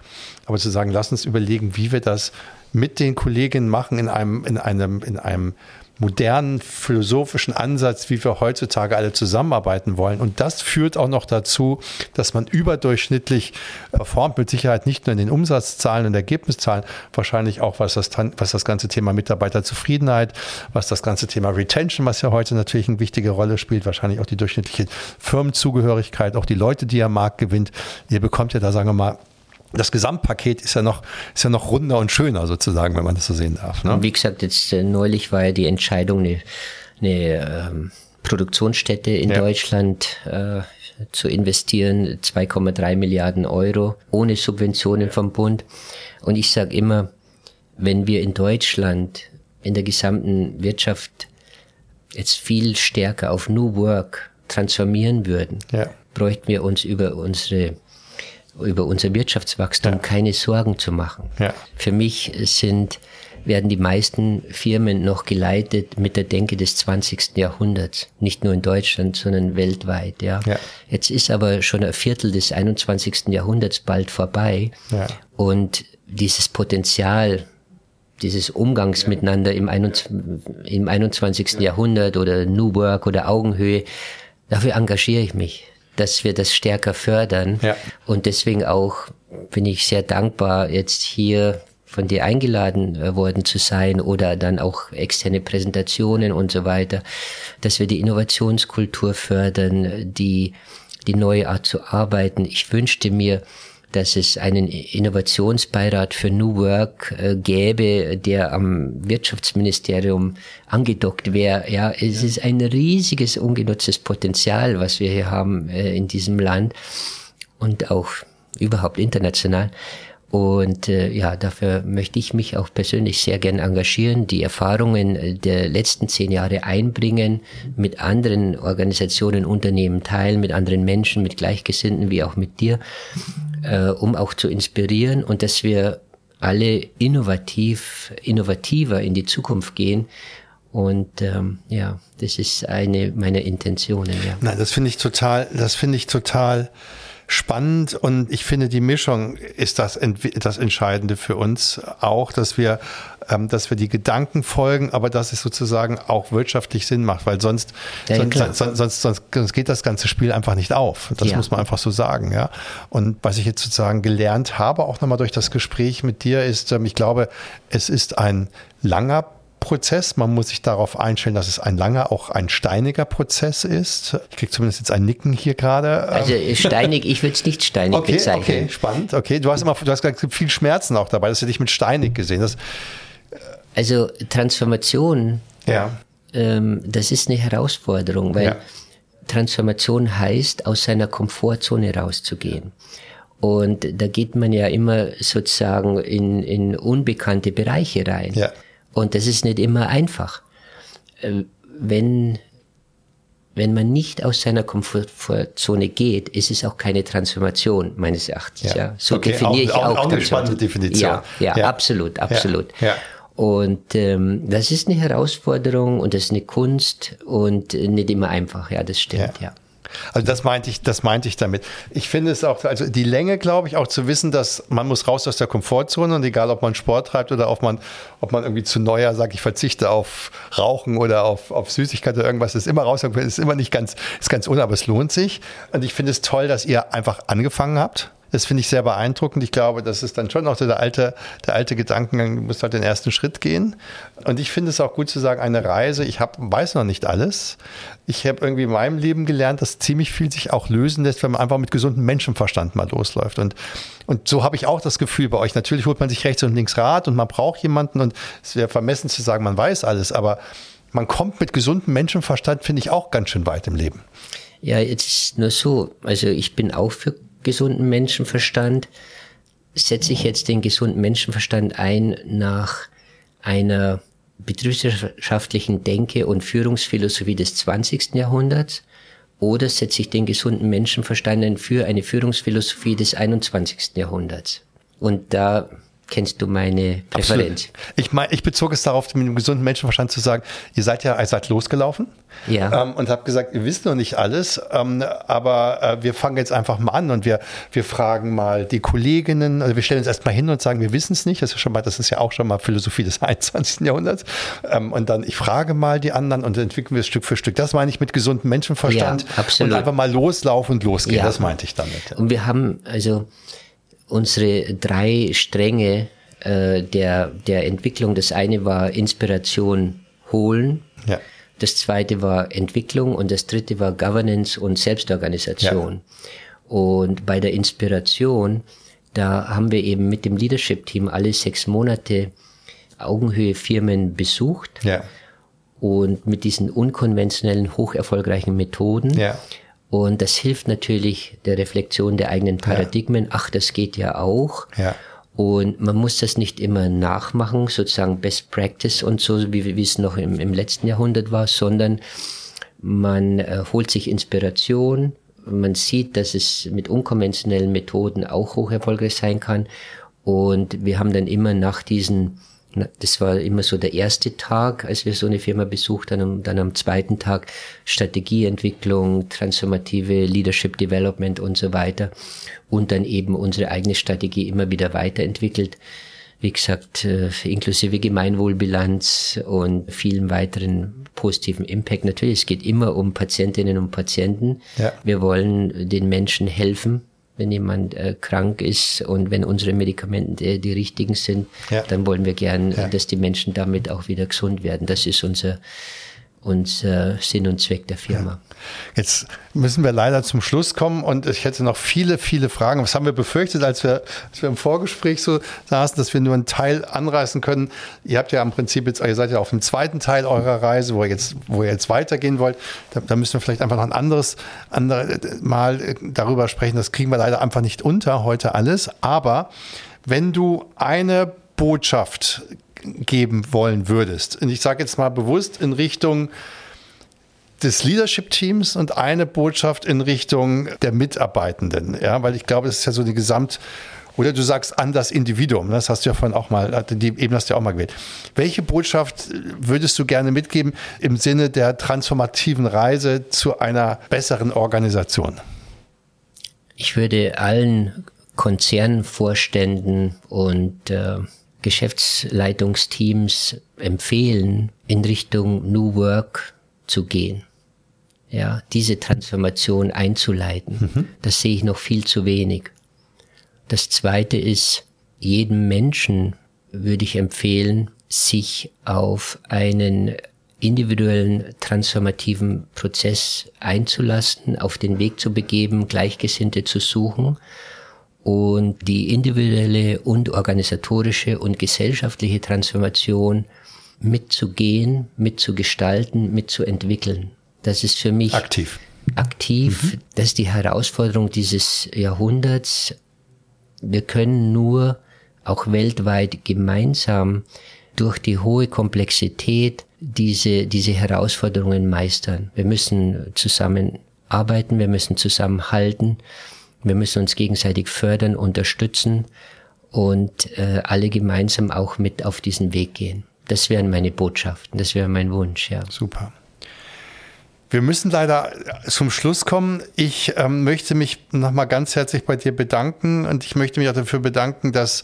Aber zu sagen, lass uns überlegen, wie wir das mit den Kolleginnen machen in einem, in einem, in einem modernen philosophischen Ansatz, wie wir heutzutage alle zusammenarbeiten wollen. Und das führt auch noch dazu, dass man überdurchschnittlich performt, mit Sicherheit nicht nur in den Umsatzzahlen und Ergebniszahlen, wahrscheinlich auch was das, was das ganze Thema Mitarbeiterzufriedenheit, was das ganze Thema Retention, was ja heute natürlich eine wichtige Rolle spielt, wahrscheinlich auch die durchschnittliche Firmenzugehörigkeit, auch die Leute, die er Markt gewinnt. Ihr bekommt ja da, sagen wir mal, das Gesamtpaket ist ja noch, ist ja noch runder und schöner sozusagen, wenn man das so sehen darf. Ne? Wie gesagt, jetzt äh, neulich war ja die Entscheidung, eine, eine ähm, Produktionsstätte in ja. Deutschland äh, zu investieren, 2,3 Milliarden Euro ohne Subventionen vom Bund. Und ich sage immer, wenn wir in Deutschland in der gesamten Wirtschaft jetzt viel stärker auf New Work transformieren würden, ja. bräuchten wir uns über unsere über unser Wirtschaftswachstum ja. keine Sorgen zu machen. Ja. Für mich sind werden die meisten Firmen noch geleitet mit der Denke des 20. Jahrhunderts. Nicht nur in Deutschland, sondern weltweit, ja. ja. Jetzt ist aber schon ein Viertel des 21. Jahrhunderts bald vorbei. Ja. Und dieses Potenzial, dieses Umgangs ja. miteinander im, 21, im 21. Jahrhundert oder New Work oder Augenhöhe, dafür engagiere ich mich dass wir das stärker fördern. Ja. Und deswegen auch bin ich sehr dankbar, jetzt hier von dir eingeladen äh, worden zu sein oder dann auch externe Präsentationen und so weiter, dass wir die Innovationskultur fördern, die, die neue Art zu arbeiten. Ich wünschte mir, dass es einen Innovationsbeirat für New Work äh, gäbe, der am Wirtschaftsministerium angedockt wäre. Ja, es ist ein riesiges ungenutztes Potenzial, was wir hier haben äh, in diesem Land und auch überhaupt international. Und äh, ja, dafür möchte ich mich auch persönlich sehr gern engagieren, die Erfahrungen äh, der letzten zehn Jahre einbringen, mit anderen Organisationen, Unternehmen teilen, mit anderen Menschen, mit Gleichgesinnten wie auch mit dir, äh, um auch zu inspirieren und dass wir alle innovativ, innovativer in die Zukunft gehen. Und ähm, ja, das ist eine meiner Intentionen. Ja. Nein, das finde ich total, das finde ich total spannend und ich finde, die Mischung ist das, das Entscheidende für uns auch, dass wir, ähm, dass wir die Gedanken folgen, aber dass es sozusagen auch wirtschaftlich Sinn macht, weil sonst, ja, sonst, sonst, sonst, sonst, geht das ganze Spiel einfach nicht auf. Das ja. muss man einfach so sagen, ja. Und was ich jetzt sozusagen gelernt habe, auch nochmal durch das Gespräch mit dir, ist, ähm, ich glaube, es ist ein langer Prozess. Man muss sich darauf einstellen, dass es ein langer, auch ein steiniger Prozess ist. Ich kriege zumindest jetzt ein Nicken hier gerade. Also steinig, ich würde es nicht steinig okay, bezeichnen. Okay, spannend. Okay, du hast immer, du hast gesagt, viel Schmerzen auch dabei. Das hätte ich mit steinig gesehen. Das, also Transformation, ja. Ähm, das ist eine Herausforderung, weil ja. Transformation heißt, aus seiner Komfortzone rauszugehen. Und da geht man ja immer sozusagen in, in unbekannte Bereiche rein. Ja. Und das ist nicht immer einfach. Äh, wenn, wenn man nicht aus seiner Komfortzone geht, ist es auch keine Transformation, meines Erachtens. Ja. ja. So okay, definiere auch, ich auch. Auch, auch eine spannende Definition. Ja, ja, ja. absolut, absolut. Ja. Und ähm, das ist eine Herausforderung und das ist eine Kunst und nicht immer einfach, ja, das stimmt, ja. Also das meinte ich, das meinte ich damit. Ich finde es auch, also die Länge, glaube ich, auch zu wissen, dass man muss raus aus der Komfortzone und egal, ob man Sport treibt oder ob man, ob man irgendwie zu neuer sagt, ich verzichte auf Rauchen oder auf, auf Süßigkeit oder irgendwas, ist immer raus, ist immer nicht ganz, ist ganz ohne, aber es lohnt sich. Und ich finde es toll, dass ihr einfach angefangen habt das finde ich sehr beeindruckend. Ich glaube, das ist dann schon auch der alte, der alte Gedankengang, du musst halt den ersten Schritt gehen. Und ich finde es auch gut zu sagen, eine Reise, ich hab, weiß noch nicht alles. Ich habe irgendwie in meinem Leben gelernt, dass ziemlich viel sich auch lösen lässt, wenn man einfach mit gesundem Menschenverstand mal losläuft. Und, und so habe ich auch das Gefühl bei euch. Natürlich holt man sich rechts und links Rat und man braucht jemanden und es wäre vermessen zu sagen, man weiß alles, aber man kommt mit gesundem Menschenverstand, finde ich, auch ganz schön weit im Leben. Ja, jetzt ist nur so. Also ich bin auch für gesunden Menschenverstand, setze ich jetzt den gesunden Menschenverstand ein nach einer betriebswirtschaftlichen Denke und Führungsphilosophie des 20. Jahrhunderts oder setze ich den gesunden Menschenverstand ein für eine Führungsphilosophie des 21. Jahrhunderts? Und da kennst du meine Präferenz. Absolut. Ich meine, ich bezog es darauf, mit einem gesunden Menschenverstand zu sagen, ihr seid ja, ihr seid losgelaufen. Ja. Ähm, und habt gesagt, ihr wisst noch nicht alles, ähm, aber äh, wir fangen jetzt einfach mal an und wir, wir fragen mal die Kolleginnen, also wir stellen uns erstmal hin und sagen, wir wissen es nicht. Das ist schon mal, das ist ja auch schon mal Philosophie des <laughs> 21. Jahrhunderts. Ähm, und dann, ich frage mal die anderen und entwickeln wir es Stück für Stück. Das meine ich mit gesundem Menschenverstand. Ja, absolut. Und einfach mal loslaufen und losgehen. Ja. Das meinte ich damit. Und wir haben, also, unsere drei Stränge äh, der, der Entwicklung. Das eine war Inspiration holen. Ja. Das zweite war Entwicklung und das dritte war Governance und Selbstorganisation. Ja. Und bei der Inspiration, da haben wir eben mit dem Leadership-Team alle sechs Monate Augenhöhe Firmen besucht. Ja. Und mit diesen unkonventionellen, hocherfolgreichen Methoden. Ja. Und das hilft natürlich der Reflexion der eigenen Paradigmen. Ja. Ach, das geht ja auch. Ja. Und man muss das nicht immer nachmachen, sozusagen Best Practice und so, wie, wie es noch im, im letzten Jahrhundert war, sondern man äh, holt sich Inspiration Man sieht, dass es mit unkonventionellen Methoden auch hoch erfolgreich sein kann. Und wir haben dann immer nach diesen das war immer so der erste Tag, als wir so eine Firma besucht haben, und dann am zweiten Tag Strategieentwicklung, transformative Leadership Development und so weiter. Und dann eben unsere eigene Strategie immer wieder weiterentwickelt. Wie gesagt, äh, inklusive Gemeinwohlbilanz und vielen weiteren positiven Impact. Natürlich, es geht immer um Patientinnen und Patienten. Ja. Wir wollen den Menschen helfen wenn jemand äh, krank ist und wenn unsere Medikamente äh, die richtigen sind, ja. dann wollen wir gern, ja. dass die Menschen damit auch wieder gesund werden. Das ist unser unser Sinn und Zweck der Firma. Jetzt müssen wir leider zum Schluss kommen und ich hätte noch viele, viele Fragen. Was haben wir befürchtet, als wir, als wir im Vorgespräch so saßen, dass wir nur einen Teil anreißen können? Ihr habt ja im Prinzip jetzt, ihr seid ja auf dem zweiten Teil eurer Reise, wo ihr jetzt, wo ihr jetzt weitergehen wollt. Da, da müssen wir vielleicht einfach noch ein anderes andere, Mal darüber sprechen. Das kriegen wir leider einfach nicht unter heute alles. Aber wenn du eine Botschaft geben wollen würdest? Und ich sage jetzt mal bewusst in Richtung des Leadership-Teams und eine Botschaft in Richtung der Mitarbeitenden. Ja, weil ich glaube, es ist ja so die Gesamt- oder du sagst an das Individuum, das hast du ja vorhin auch mal, die eben hast du ja auch mal gewählt. Welche Botschaft würdest du gerne mitgeben im Sinne der transformativen Reise zu einer besseren Organisation? Ich würde allen Konzernvorständen und äh, Geschäftsleitungsteams empfehlen, in Richtung New Work zu gehen. Ja, diese Transformation einzuleiten. Mhm. Das sehe ich noch viel zu wenig. Das zweite ist, jedem Menschen würde ich empfehlen, sich auf einen individuellen transformativen Prozess einzulassen, auf den Weg zu begeben, Gleichgesinnte zu suchen und die individuelle und organisatorische und gesellschaftliche Transformation mitzugehen, mitzugestalten, mitzuentwickeln. Das ist für mich aktiv. Aktiv, mhm. das ist die Herausforderung dieses Jahrhunderts. Wir können nur auch weltweit gemeinsam durch die hohe Komplexität diese, diese Herausforderungen meistern. Wir müssen zusammenarbeiten, wir müssen zusammenhalten wir müssen uns gegenseitig fördern, unterstützen und äh, alle gemeinsam auch mit auf diesen Weg gehen. Das wären meine Botschaften, das wäre mein Wunsch, ja. Super. Wir müssen leider zum Schluss kommen. Ich ähm, möchte mich nochmal ganz herzlich bei dir bedanken und ich möchte mich auch dafür bedanken, dass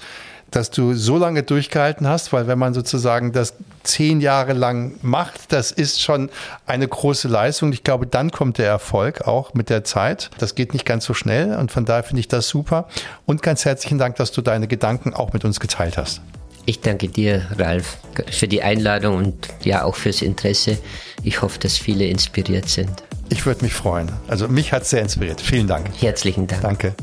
dass du so lange durchgehalten hast, weil wenn man sozusagen das zehn Jahre lang macht, das ist schon eine große Leistung. Ich glaube, dann kommt der Erfolg auch mit der Zeit. Das geht nicht ganz so schnell und von daher finde ich das super. Und ganz herzlichen Dank, dass du deine Gedanken auch mit uns geteilt hast. Ich danke dir, Ralf, für die Einladung und ja auch fürs Interesse. Ich hoffe, dass viele inspiriert sind. Ich würde mich freuen. Also mich hat es sehr inspiriert. Vielen Dank. Herzlichen Dank. Danke.